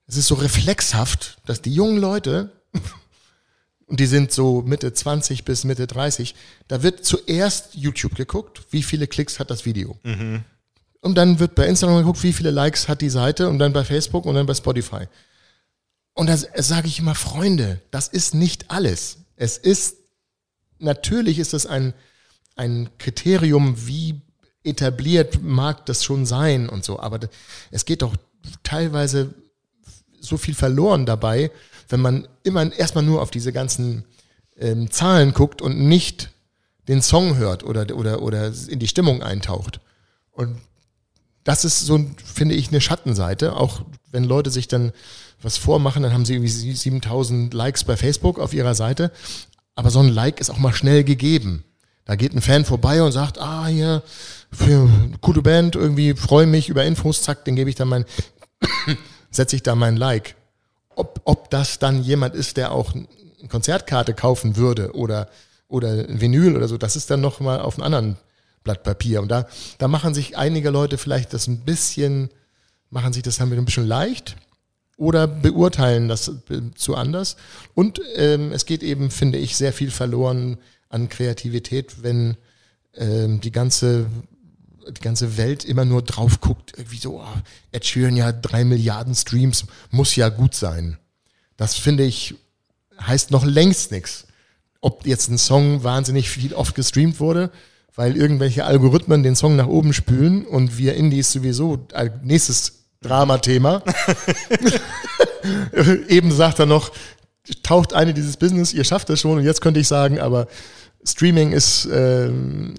Es ist so reflexhaft, dass die jungen Leute und die sind so Mitte 20 bis Mitte 30, da wird zuerst YouTube geguckt, wie viele Klicks hat das Video. Und dann wird bei Instagram geguckt, wie viele Likes hat die Seite und dann bei Facebook und dann bei Spotify. Und da sage ich immer, Freunde, das ist nicht alles. Es ist, natürlich ist es ein, ein Kriterium, wie etabliert mag das schon sein und so, aber es geht doch teilweise so viel verloren dabei, wenn man immer erstmal nur auf diese ganzen ähm, Zahlen guckt und nicht den Song hört oder, oder, oder in die Stimmung eintaucht. Und das ist so, finde ich, eine Schattenseite. Auch wenn Leute sich dann was vormachen, dann haben sie irgendwie 7000 Likes bei Facebook auf ihrer Seite. Aber so ein Like ist auch mal schnell gegeben. Da geht ein Fan vorbei und sagt, ah, hier, gute Band, irgendwie freue mich über Infos, zack, den gebe ich dann mein, setze ich da mein Like. Ob, ob das dann jemand ist, der auch eine Konzertkarte kaufen würde oder, oder ein Vinyl oder so, das ist dann noch mal auf einem anderen Blatt Papier. Und da, da machen sich einige Leute vielleicht das ein bisschen, machen sich das wir ein bisschen leicht oder beurteilen das zu anders. Und ähm, es geht eben, finde ich, sehr viel verloren an Kreativität, wenn ähm, die ganze die ganze Welt immer nur drauf guckt, irgendwie so, oh, Ed Sheeran ja drei Milliarden Streams, muss ja gut sein. Das finde ich, heißt noch längst nichts. Ob jetzt ein Song wahnsinnig viel oft gestreamt wurde, weil irgendwelche Algorithmen den Song nach oben spülen und wir Indies sowieso, äh, nächstes Dramathema. Eben sagt er noch, taucht eine dieses Business, ihr schafft das schon und jetzt könnte ich sagen, aber Streaming ist äh,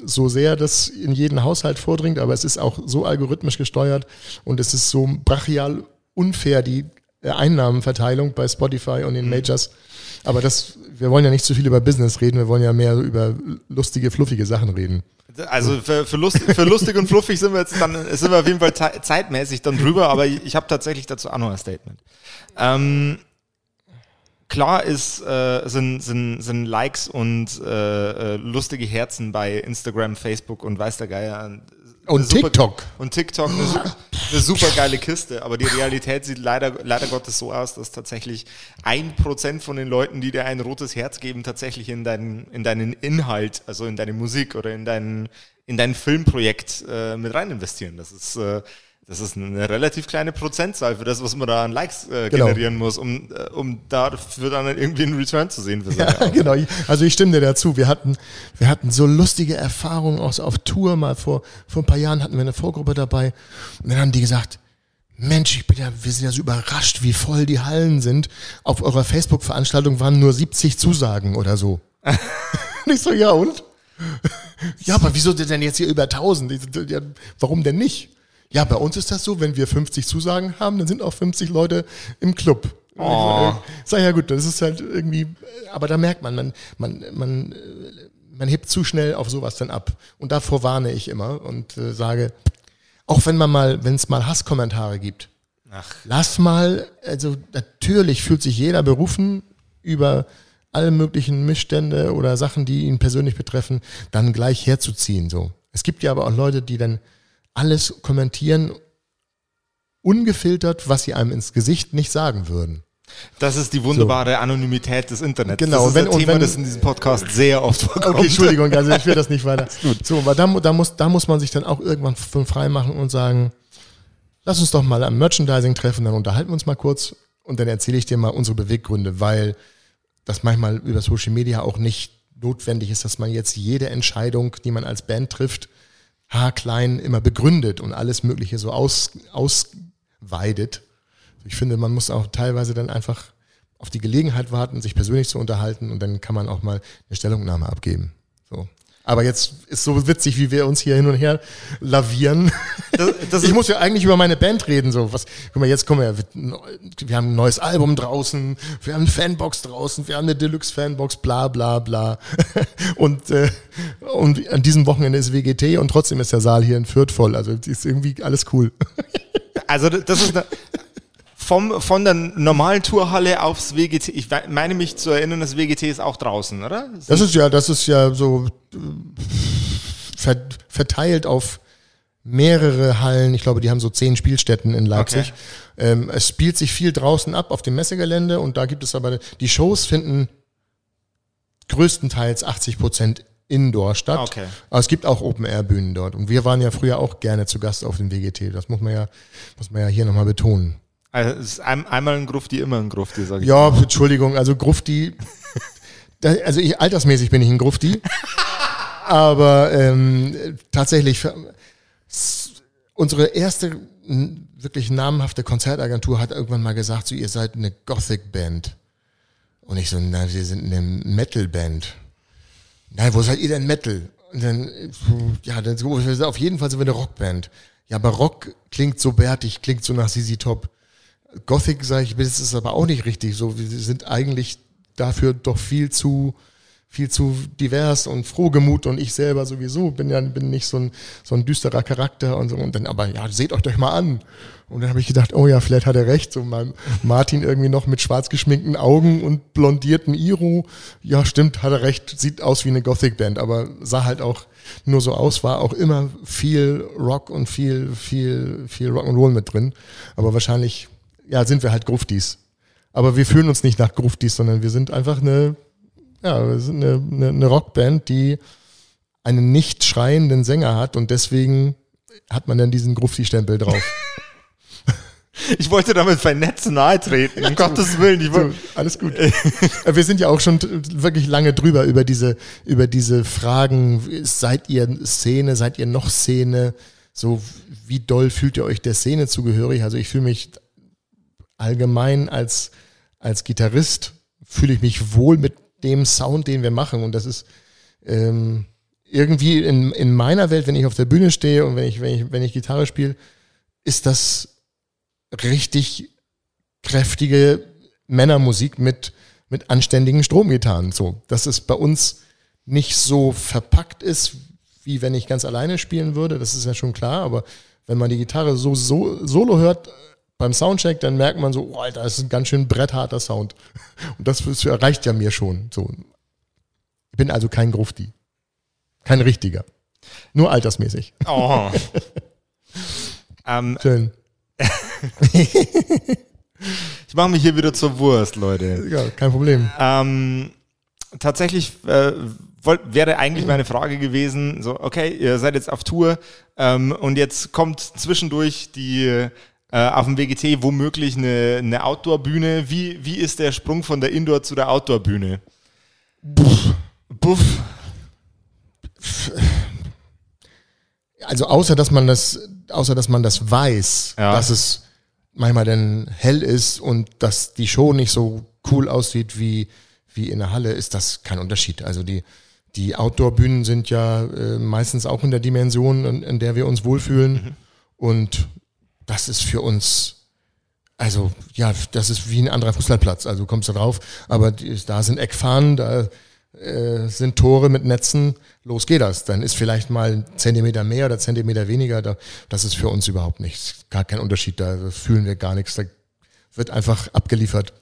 so sehr, dass in jeden Haushalt vordringt, aber es ist auch so algorithmisch gesteuert und es ist so brachial unfair, die äh, Einnahmenverteilung bei Spotify und den mhm. Majors. Aber das, wir wollen ja nicht zu viel über Business reden, wir wollen ja mehr über lustige, fluffige Sachen reden. Also für, für, lust, für lustig und fluffig sind wir jetzt dann, sind wir auf jeden Fall zeitmäßig dann drüber, aber ich, ich habe tatsächlich dazu auch noch ein Statement. Ähm, klar ist, äh, sind, sind, sind Likes und äh, äh, lustige Herzen bei Instagram, Facebook und weiß der Geier. Und super, TikTok. Und TikTok eine, eine super geile Kiste. Aber die Realität sieht leider, leider Gottes so aus, dass tatsächlich ein Prozent von den Leuten, die dir ein rotes Herz geben, tatsächlich in deinen, in deinen Inhalt, also in deine Musik oder in dein, in dein Filmprojekt äh, mit rein investieren. Das ist, äh, das ist eine relativ kleine Prozentzahl für das, was man da an Likes äh, genau. generieren muss, um, äh, um dafür dann irgendwie einen Return zu sehen. Für seine ja, genau. Also ich stimme dir dazu. Wir hatten, wir hatten so lustige Erfahrungen aus, auf Tour mal vor, vor ein paar Jahren hatten wir eine Vorgruppe dabei und dann haben die gesagt, Mensch, ich bin ja, wir sind ja so überrascht, wie voll die Hallen sind. Auf eurer Facebook-Veranstaltung waren nur 70 Zusagen oder so. Nicht so, ja und? ja, aber wieso denn jetzt hier über 1000? Ja, warum denn nicht? Ja, bei uns ist das so, wenn wir 50 Zusagen haben, dann sind auch 50 Leute im Club. Oh. Sag ja gut, das ist halt irgendwie, aber da merkt man, man, man, man, man hebt zu schnell auf sowas dann ab. Und davor warne ich immer und äh, sage, auch wenn man mal, wenn es mal Hasskommentare gibt, Ach. lass mal, also natürlich fühlt sich jeder berufen über alle möglichen Missstände oder Sachen, die ihn persönlich betreffen, dann gleich herzuziehen. So. Es gibt ja aber auch Leute, die dann alles kommentieren, ungefiltert, was sie einem ins Gesicht nicht sagen würden. Das ist die wunderbare so. Anonymität des Internets. Genau. Das ist wenn, ein Thema, wenn, das in diesem Podcast sehr oft vorkommt. Okay, Entschuldigung, also ich will das nicht weiter. so, aber da, da, muss, da muss man sich dann auch irgendwann von frei machen und sagen, lass uns doch mal am Merchandising treffen, dann unterhalten wir uns mal kurz und dann erzähle ich dir mal unsere Beweggründe, weil das manchmal über Social Media auch nicht notwendig ist, dass man jetzt jede Entscheidung, die man als Band trifft, haarklein immer begründet und alles Mögliche so aus, ausweidet. Ich finde, man muss auch teilweise dann einfach auf die Gelegenheit warten, sich persönlich zu unterhalten und dann kann man auch mal eine Stellungnahme abgeben. So. Aber jetzt ist so witzig, wie wir uns hier hin und her lavieren. Das, das ich muss ja eigentlich über meine Band reden. So, was, guck mal, jetzt kommen wir, wir haben ein neues Album draußen, wir haben eine Fanbox draußen, wir haben eine Deluxe-Fanbox, bla bla bla. Und, äh, und an diesem Wochenende ist WGT und trotzdem ist der Saal hier in Fürth voll. Also ist irgendwie alles cool. Also das ist eine, vom, von der normalen Tourhalle aufs WGT. Ich meine mich zu erinnern, das WGT ist auch draußen, oder? Das ist ja, das ist ja so äh, verteilt auf mehrere Hallen. Ich glaube, die haben so zehn Spielstätten in Leipzig. Okay. Ähm, es spielt sich viel draußen ab auf dem Messegelände und da gibt es aber, die Shows finden größtenteils 80 Prozent Indoor statt. Okay. Aber es gibt auch Open-Air-Bühnen dort. Und wir waren ja früher auch gerne zu Gast auf dem WGT. Das muss man ja, muss man ja hier nochmal betonen. Also es ist ein, einmal ein Grufti, immer ein Grufti, sag ich. Ja, Entschuldigung, also Grufti, also ich, altersmäßig bin ich ein Grufti. aber ähm, tatsächlich, unsere erste wirklich namhafte Konzertagentur hat irgendwann mal gesagt, so, ihr seid eine Gothic-Band. Und ich so, na, wir sind eine Metal-Band. Nein, wo seid ihr denn Metal? Und dann, ja, dann auf jeden Fall sind wir eine Rockband. Ja, aber Rock klingt so bärtig, klingt so nach Sisi Top. Gothic, sage ich, das ist aber auch nicht richtig. So, wir sind eigentlich dafür doch viel zu, viel zu divers und frohgemut und ich selber sowieso bin ja bin nicht so ein, so ein düsterer Charakter und so. Und dann, aber ja, seht euch doch mal an. Und dann habe ich gedacht, oh ja, vielleicht hat er recht. So mein Martin irgendwie noch mit schwarz geschminkten Augen und blondierten Iro. Ja, stimmt, hat er recht. Sieht aus wie eine Gothic-Band, aber sah halt auch nur so aus, war auch immer viel Rock und viel, viel, viel Rock'n'Roll mit drin. Aber wahrscheinlich, ja, sind wir halt Gruftis. Aber wir fühlen uns nicht nach Gruftis, sondern wir sind einfach eine, ja, wir sind eine, eine, eine Rockband, die einen nicht schreienden Sänger hat und deswegen hat man dann diesen Grufti-Stempel drauf. Ich wollte damit Netz nahe treten, um Gottes Willen. Ich wollte, alles gut. Wir sind ja auch schon wirklich lange drüber über diese, über diese Fragen. Seid ihr Szene? Seid ihr noch Szene? So, wie doll fühlt ihr euch der Szene zugehörig? Also ich fühle mich allgemein als, als Gitarrist fühle ich mich wohl mit dem Sound, den wir machen. Und das ist ähm, irgendwie in, in meiner Welt, wenn ich auf der Bühne stehe und wenn ich, wenn ich, wenn ich Gitarre spiele, ist das richtig kräftige Männermusik mit, mit anständigen Stromgitarren. So, dass es bei uns nicht so verpackt ist, wie wenn ich ganz alleine spielen würde, das ist ja schon klar, aber wenn man die Gitarre so, so solo hört beim Soundcheck, dann merkt man so, oh, Alter, das ist ein ganz schön brettharter Sound. Und das, das erreicht ja mir schon. So. Ich bin also kein Grufti. Kein richtiger. Nur altersmäßig. oh. ähm, Schön. ich mache mich hier wieder zur Wurst, Leute. Ja, kein Problem. Ähm, tatsächlich äh, wollt, wäre eigentlich meine Frage gewesen, so, okay, ihr seid jetzt auf Tour ähm, und jetzt kommt zwischendurch die äh, auf dem WGT womöglich eine, eine Outdoor-Bühne. Wie, wie ist der Sprung von der Indoor zu der Outdoor-Bühne? Buff. Buff. Also außer dass man das, außer dass man das weiß, Ja. dass es manchmal dann hell ist und dass die Show nicht so cool aussieht wie, wie in der Halle, ist das kein Unterschied. Also die, die Outdoor-Bühnen sind ja äh, meistens auch in der Dimension, in, in der wir uns wohlfühlen. Und das ist für uns, also ja, das ist wie ein anderer Fußballplatz. Also du kommst da drauf, aber die, da sind Eckfahnen, da äh, sind Tore mit Netzen, los geht das. Dann ist vielleicht mal ein Zentimeter mehr oder Zentimeter weniger. Da, das ist für uns überhaupt nichts. Gar kein Unterschied, da fühlen wir gar nichts. Da wird einfach abgeliefert.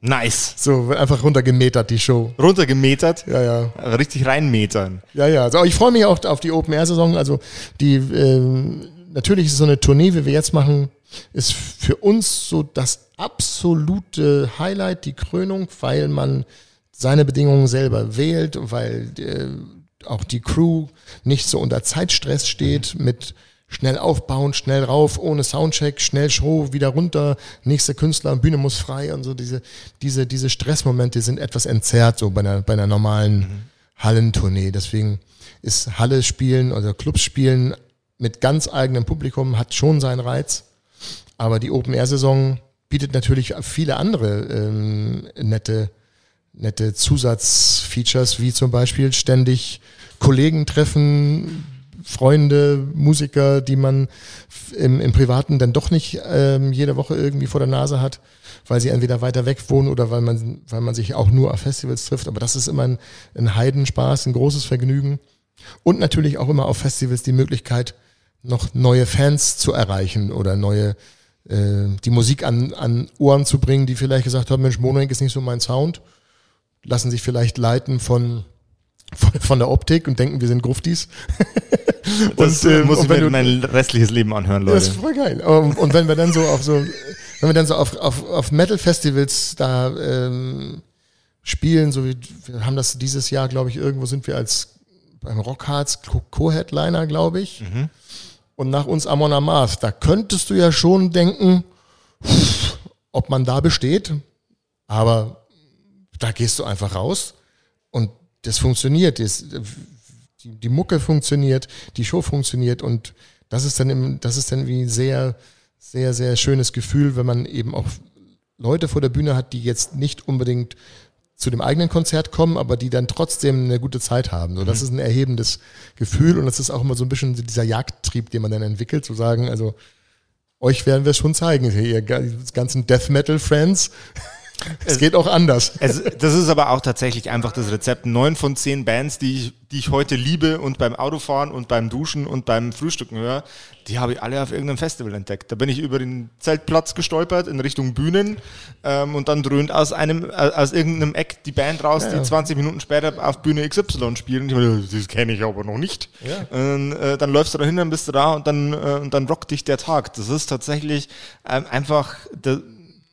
Nice. So, wird einfach runtergemetert, die Show. Runtergemetert. Ja, ja. Richtig reinmetern. Ja, ja. Also, ich freue mich auch auf die Open-Air-Saison. Also die ähm, natürlich ist so eine Tournee, wie wir jetzt machen, ist für uns so das absolute Highlight, die Krönung, weil man seine Bedingungen selber wählt, weil äh, auch die Crew nicht so unter Zeitstress steht mit schnell aufbauen, schnell rauf, ohne Soundcheck, schnell Show, wieder runter, nächster Künstler, Bühne muss frei und so. Diese, diese, diese Stressmomente sind etwas entzerrt, so bei einer, bei einer normalen Hallentournee. Deswegen ist Halle spielen oder Clubs spielen mit ganz eigenem Publikum hat schon seinen Reiz. Aber die Open-Air-Saison bietet natürlich viele andere ähm, nette, nette Zusatzfeatures, wie zum Beispiel ständig Kollegen treffen, Freunde, Musiker, die man im, im Privaten dann doch nicht ähm, jede Woche irgendwie vor der Nase hat, weil sie entweder weiter weg wohnen oder weil man, weil man sich auch nur auf Festivals trifft. Aber das ist immer ein, ein Heidenspaß, ein großes Vergnügen. Und natürlich auch immer auf Festivals die Möglichkeit, noch neue Fans zu erreichen oder neue, äh, die Musik an, an Ohren zu bringen, die vielleicht gesagt haben, Mensch, Monoink ist nicht so mein Sound, lassen sich vielleicht leiten von, von, von der Optik und denken, wir sind Gruftis. Das Und, ähm, muss ich mir mein restliches Leben anhören, Ja, Das Leute. ist voll geil. Und, und wenn wir dann so auf so, wenn wir dann so auf, auf, auf Metal-Festivals da ähm, spielen, so wie wir haben das dieses Jahr, glaube ich, irgendwo sind wir als beim Rockharz Co-Headliner, glaube ich. Mhm. Und nach uns Amon Amarth, da könntest du ja schon denken, ob man da besteht, aber da gehst du einfach raus und das funktioniert. Die, Mucke funktioniert, die Show funktioniert und das ist dann im, das ist dann wie ein sehr, sehr, sehr schönes Gefühl, wenn man eben auch Leute vor der Bühne hat, die jetzt nicht unbedingt zu dem eigenen Konzert kommen, aber die dann trotzdem eine gute Zeit haben. So, das mhm. ist ein erhebendes Gefühl und das ist auch immer so ein bisschen dieser Jagdtrieb, den man dann entwickelt, zu sagen, also euch werden wir schon zeigen, ihr ganzen Death Metal Friends. Es, geht auch anders. Es, das ist aber auch tatsächlich einfach das Rezept. Neun von zehn Bands, die ich, die ich heute liebe und beim Autofahren und beim Duschen und beim Frühstücken höre, die habe ich alle auf irgendeinem Festival entdeckt. Da bin ich über den Zeltplatz gestolpert in Richtung Bühnen ähm, und dann dröhnt aus einem, äh, aus irgendeinem Eck die Band raus, ja, die 20 Minuten später auf Bühne XY spielen. Ich meine, das kenne ich aber noch nicht. Ja. Und, äh, dann läufst du da hin, dann bist du da und dann, äh, und dann rockt dich der Tag. Das ist tatsächlich ähm, einfach, der,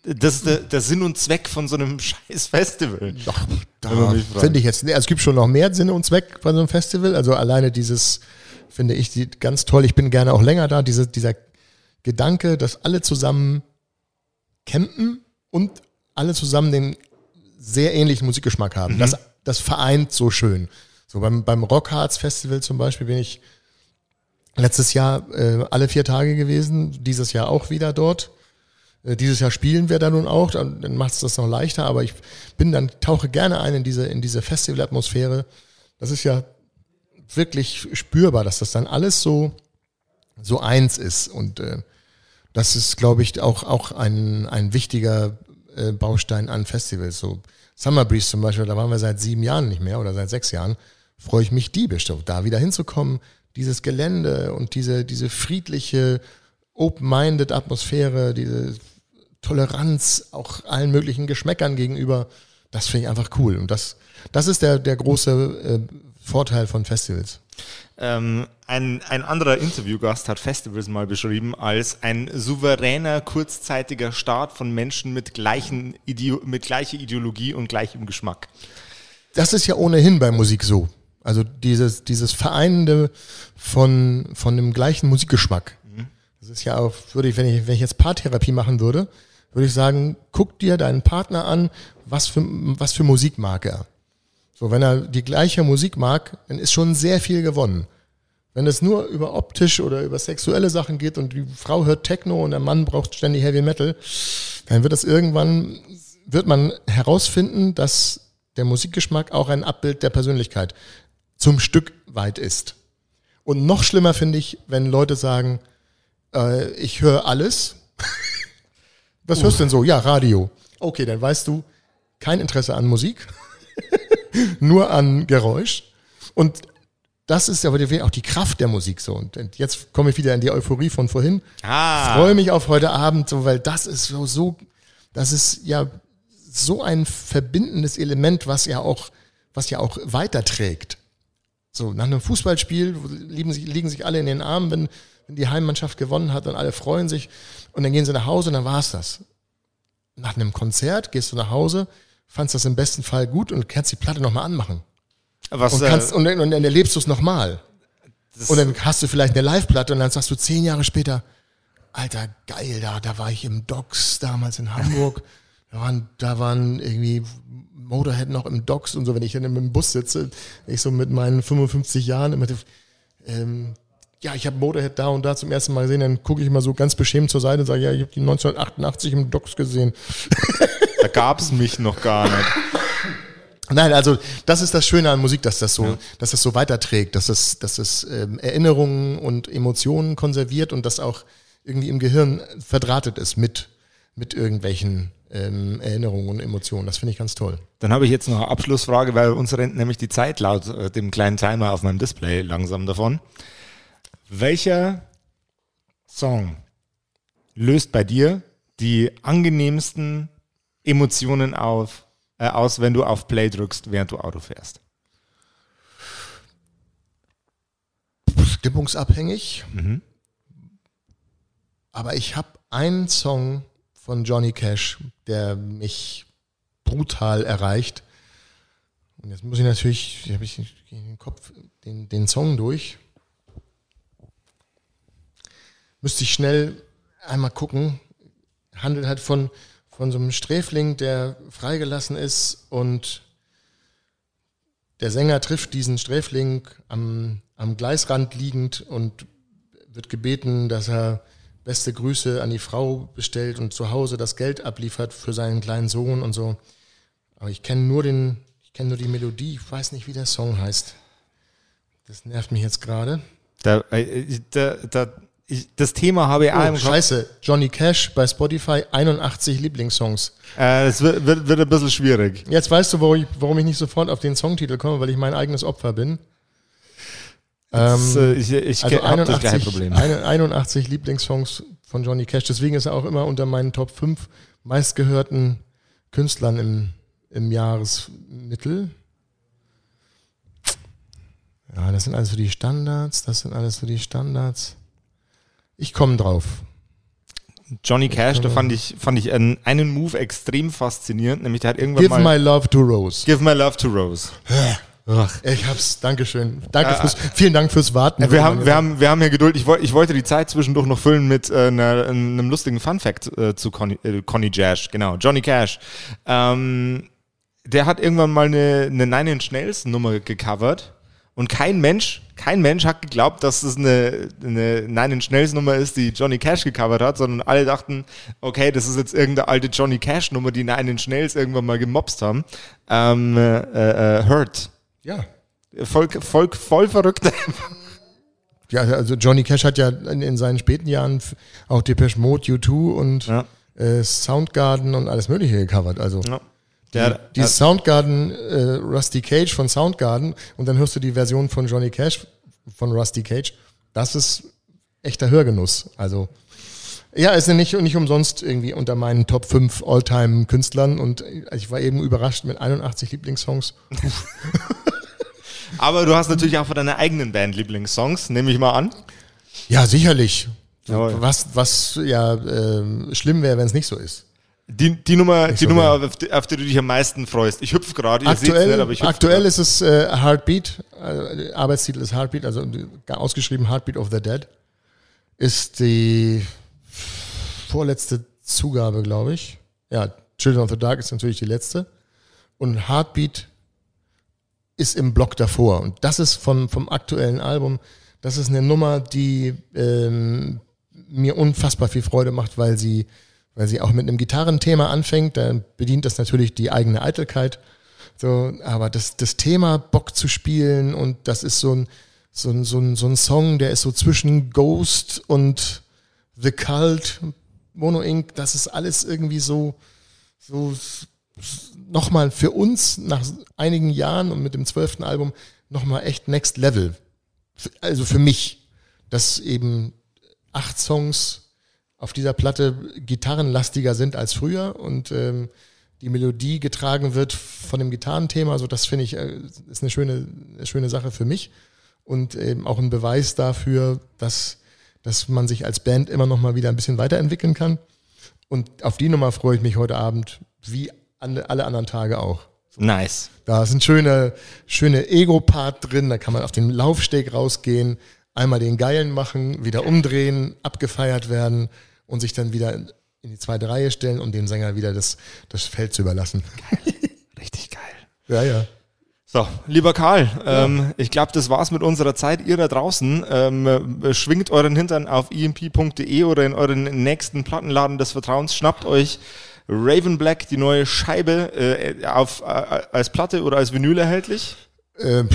das ist der, der, Sinn und Zweck von so einem scheiß Festival. Ach, da finde ich jetzt, also es gibt schon noch mehr Sinn und Zweck bei so einem Festival. Also alleine dieses, finde ich die, ganz toll. Ich bin gerne auch länger da. Diese, dieser Gedanke, dass alle zusammen campen und alle zusammen den sehr ähnlichen Musikgeschmack haben. Mhm. Das, das vereint so schön. So beim, beim Rockharz Festival zum Beispiel bin ich letztes Jahr äh, alle vier Tage gewesen, dieses Jahr auch wieder dort. Äh, dieses Jahr spielen wir da nun auch, dann, dann macht es das noch leichter, aber ich bin dann, tauche gerne ein in diese, in diese Festivalatmosphäre. Das ist ja wirklich spürbar, dass das dann alles so, so eins ist. Und äh, das ist, glaube ich, auch, auch ein, ein wichtiger äh, Baustein an Festivals. So Summer Breeze zum Beispiel, da waren wir seit sieben Jahren nicht mehr oder seit sechs Jahren. Freue ich mich diebisch, da wieder hinzukommen, dieses Gelände und diese, diese friedliche, open-minded Atmosphäre, diese Toleranz auch allen möglichen Geschmäckern gegenüber, das finde ich einfach cool. Und das, das ist der, der große äh, Vorteil von Festivals. Ähm, ein, ein anderer Interviewgast hat Festivals mal beschrieben als ein souveräner, kurzzeitiger Start von Menschen mit, gleichen Ideo mit gleicher Ideologie und gleichem Geschmack. Das ist ja ohnehin bei Musik so. Also dieses, dieses Vereinende von, von dem gleichen Musikgeschmack. Das ist ja auch, würde ich, wenn ich, wenn ich jetzt Paartherapie machen würde, würde ich sagen, guck dir deinen Partner an, was für, was für Musik mag er. So, wenn er die gleiche Musik mag, dann ist schon sehr viel gewonnen. Wenn es nur über optisch oder über sexuelle Sachen geht und die Frau hört Techno und der Mann braucht ständig Heavy Metal, dann wird das irgendwann, wird man herausfinden, dass der Musikgeschmack auch ein Abbild der Persönlichkeit zum Stück weit ist. Und noch schlimmer finde ich, wenn Leute sagen, äh, ich höre alles. Was uh. hörst du denn so? Ja, Radio. Okay, dann weißt du, kein Interesse an Musik, nur an Geräusch. Und das ist aber auch die Kraft der Musik so. Und jetzt komme ich wieder in die Euphorie von vorhin. Ah. Freue mich auf heute Abend, so, weil das ist so, so, das ist ja so ein verbindendes Element, was ja auch, was ja auch weiterträgt. So, nach einem Fußballspiel liegen sich, liegen sich alle in den Armen, wenn, wenn die Heimmannschaft gewonnen hat und alle freuen sich und dann gehen sie nach Hause und dann war's das. Nach einem Konzert gehst du nach Hause, fandst das im besten Fall gut und kannst die Platte nochmal anmachen. Was, und, kannst, äh, und, und dann erlebst du es nochmal. Und dann hast du vielleicht eine Live-Platte und dann sagst du zehn Jahre später, Alter, geil, da, da war ich im Docks damals in Hamburg. Da waren, da waren irgendwie Motorhead noch im Docks und so, wenn ich dann im Bus sitze, ich so mit meinen 55 Jahren immer, ähm, ja, ich habe Motorhead da und da zum ersten Mal gesehen, dann gucke ich mal so ganz beschämt zur Seite und sage, ja, ich habe die 1988 im Docks gesehen. Da gab's mich noch gar nicht. Nein, also das ist das Schöne an Musik, dass das so, ja. dass das so weiterträgt, dass es, dass es ähm, Erinnerungen und Emotionen konserviert und das auch irgendwie im Gehirn verdrahtet ist mit, mit irgendwelchen ähm, Erinnerungen und Emotionen. Das finde ich ganz toll. Dann habe ich jetzt noch eine Abschlussfrage, weil uns rennt nämlich die Zeit laut äh, dem kleinen Timer auf meinem Display langsam davon. Welcher Song löst bei dir die angenehmsten Emotionen auf, äh, aus, wenn du auf Play drückst, während du Auto fährst? Stimmungsabhängig. Mhm. Aber ich habe einen Song von Johnny Cash, der mich brutal erreicht. Und jetzt muss ich natürlich, habe ich den Kopf, den, den Song durch. Müsste ich schnell einmal gucken. Handelt halt von, von so einem Sträfling, der freigelassen ist und der Sänger trifft diesen Sträfling am, am Gleisrand liegend und wird gebeten, dass er beste Grüße an die Frau bestellt und zu Hause das Geld abliefert für seinen kleinen Sohn und so. Aber ich kenne nur den, ich kenne nur die Melodie. Ich weiß nicht, wie der Song heißt. Das nervt mich jetzt gerade. Da, äh, da, da, das Thema habe ich auch Oh, Kopf. scheiße. Johnny Cash bei Spotify 81 Lieblingssongs. Äh, das wird, wird, wird ein bisschen schwierig. Jetzt weißt du, warum ich, warum ich nicht sofort auf den Songtitel komme, weil ich mein eigenes Opfer bin. Das, äh, ich ich Also habe das gleiche 81, Problem. eine- 81 Lieblingssongs von Johnny Cash. Deswegen ist er auch immer unter meinen Top 5 meistgehörten Künstlern im, im Jahresmittel. Ja, das sind alles so die Standards. Das sind alles so die Standards. Ich komme drauf. Johnny Cash, da fand ich, fand ich einen, einen Move extrem faszinierend, nämlich der hat irgendwann Give mal my love to Rose. Give My Love to Rose. Ach. Ich hab's. Dankeschön. Danke fürs, vielen Dank fürs Warten. Wir haben, wir, haben, wir haben hier Geduld. Ich, woll, ich wollte die Zeit zwischendurch noch füllen mit äh, einer, einem lustigen Fun-Fact äh, zu Conny, äh, Conny Cash, genau, Johnny Cash. Ähm, der hat irgendwann mal eine, eine Nine Inch Nails Nummer gecovert und kein Mensch, kein Mensch hat geglaubt, dass es eine, eine Nine Inch Nails Nummer ist, die Johnny Cash gecovert hat, sondern alle dachten, okay, das ist jetzt irgendeine alte Johnny Cash Nummer, die Nine Inch Nails irgendwann mal gemobst haben. Ähm, äh, äh, Hurt. Ja. Voll, voll, voll verrückt. Ja, also Johnny Cash hat ja in, in seinen späten Jahren auch Depeche Mode, U2 und Ja. äh, Soundgarden und alles Mögliche gecovert. Also Ja. die, Der, die Soundgarden, äh, Rusty Cage von Soundgarden und dann hörst du die Version von Johnny Cash von Rusty Cage. Das ist echter Hörgenuss. Also ja, ist ja nicht, nicht umsonst irgendwie unter meinen Top 5 All-Time-Künstlern und äh, ich war eben überrascht mit 81 Lieblingssongs. Aber du hast natürlich auch von deiner eigenen Band Lieblingssongs, nehme ich mal an. Ja, sicherlich. Jawohl. Was, was ja ähm, schlimm wäre, wenn es nicht so ist. Die, die Nummer, die so Nummer auf, die, auf die du dich am meisten freust. Ich hüpfe gerade, ihr Aktuell, nicht, aber ich hüpfe aktuell grad. ist es äh, Heartbeat, äh, Arbeitstitel ist Heartbeat, also äh, ausgeschrieben Heartbeat of the Dead, ist die vorletzte Zugabe, glaube ich. Ja, Children of the Dark ist natürlich die letzte. Und Heartbeat ist im Block davor. Und das ist vom, vom aktuellen Album, das ist eine Nummer, die ähm, mir unfassbar viel Freude macht, weil sie, weil sie auch mit einem Gitarrenthema anfängt. Da bedient das natürlich die eigene Eitelkeit. So, aber das, das Thema Bock zu spielen und das ist so ein, so ein, so ein, so ein Song, der ist so zwischen Ghost und The Cult, Mono Inc., das ist alles irgendwie so, so nochmal für uns nach einigen Jahren und mit dem zwölften Album nochmal echt Next Level. Also für mich, dass eben acht Songs auf dieser Platte gitarrenlastiger sind als früher und ähm, die Melodie getragen wird von dem Gitarrenthema. Also das finde ich äh, ist eine schöne, eine schöne Sache für mich und eben auch ein Beweis dafür, dass, dass man sich als Band immer noch mal wieder ein bisschen weiterentwickeln kann. Und auf die Nummer freue ich mich heute Abend, wie an, alle anderen Tage auch. Nice. Da ist ein schöner, schöner Ego-Part drin, da kann man auf den Laufsteg rausgehen, einmal den Geilen machen, wieder umdrehen, abgefeiert werden und sich dann wieder in die zweite Reihe stellen und dem Sänger wieder das, das Feld zu überlassen. Richtig geil. Ja, ja. So, lieber Karl, ähm, ich glaube, das war's mit unserer Zeit. Ihr da draußen, ähm, äh, schwingt euren Hintern auf emp.de oder in euren nächsten Plattenladen des Vertrauens, schnappt euch Raven Black, die neue Scheibe, äh, auf, äh, als Platte oder als Vinyl erhältlich. Ähm,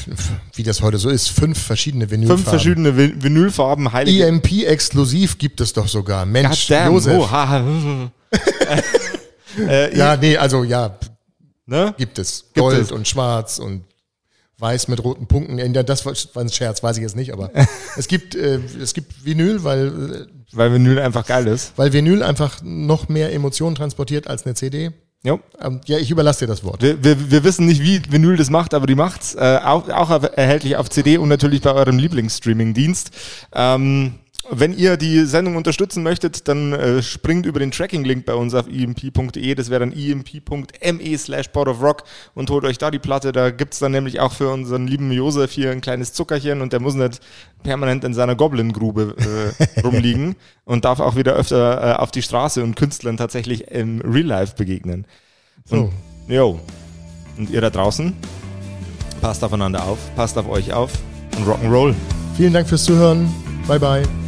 wie das heute so ist, fünf verschiedene Vinylfarben. Fünf verschiedene Vi- Vinylfarben, heilige EMP-exklusiv gibt es doch sogar. Mensch, Goddamn, Josef. oh, haha. äh, Ja, nee, also ja, ne? gibt es. Gold es. und schwarz und weiß mit roten Punkten. Das war war ein Scherz, weiß ich jetzt nicht, aber es gibt, äh, es gibt Vinyl, weil, äh, Weil Vinyl einfach geil ist. weil Vinyl einfach noch mehr Emotionen transportiert als eine CD. Jo. Ähm, ja, ich überlasse dir das Wort. Wir, wir, wir wissen nicht, wie Vinyl das macht, aber die macht's. Äh, auch, auch erhältlich auf CD und natürlich bei eurem Lieblingsstreaming-Dienst. Ähm, Wenn ihr die Sendung unterstützen möchtet, dann äh, springt über den Tracking-Link bei uns auf emp.de. Das wäre dann emp.me slash Pod of Rock und holt euch da die Platte. Da gibt es dann nämlich auch für unseren lieben Josef hier ein kleines Zuckerchen und der muss nicht permanent in seiner Goblin-Grube äh, rumliegen und darf auch wieder öfter äh, auf die Straße und Künstlern tatsächlich im Real Life begegnen. Und, so. Jo. Und ihr da draußen, passt aufeinander auf, passt auf euch auf und Rock'n'Roll. Vielen Dank fürs Zuhören. Bye bye.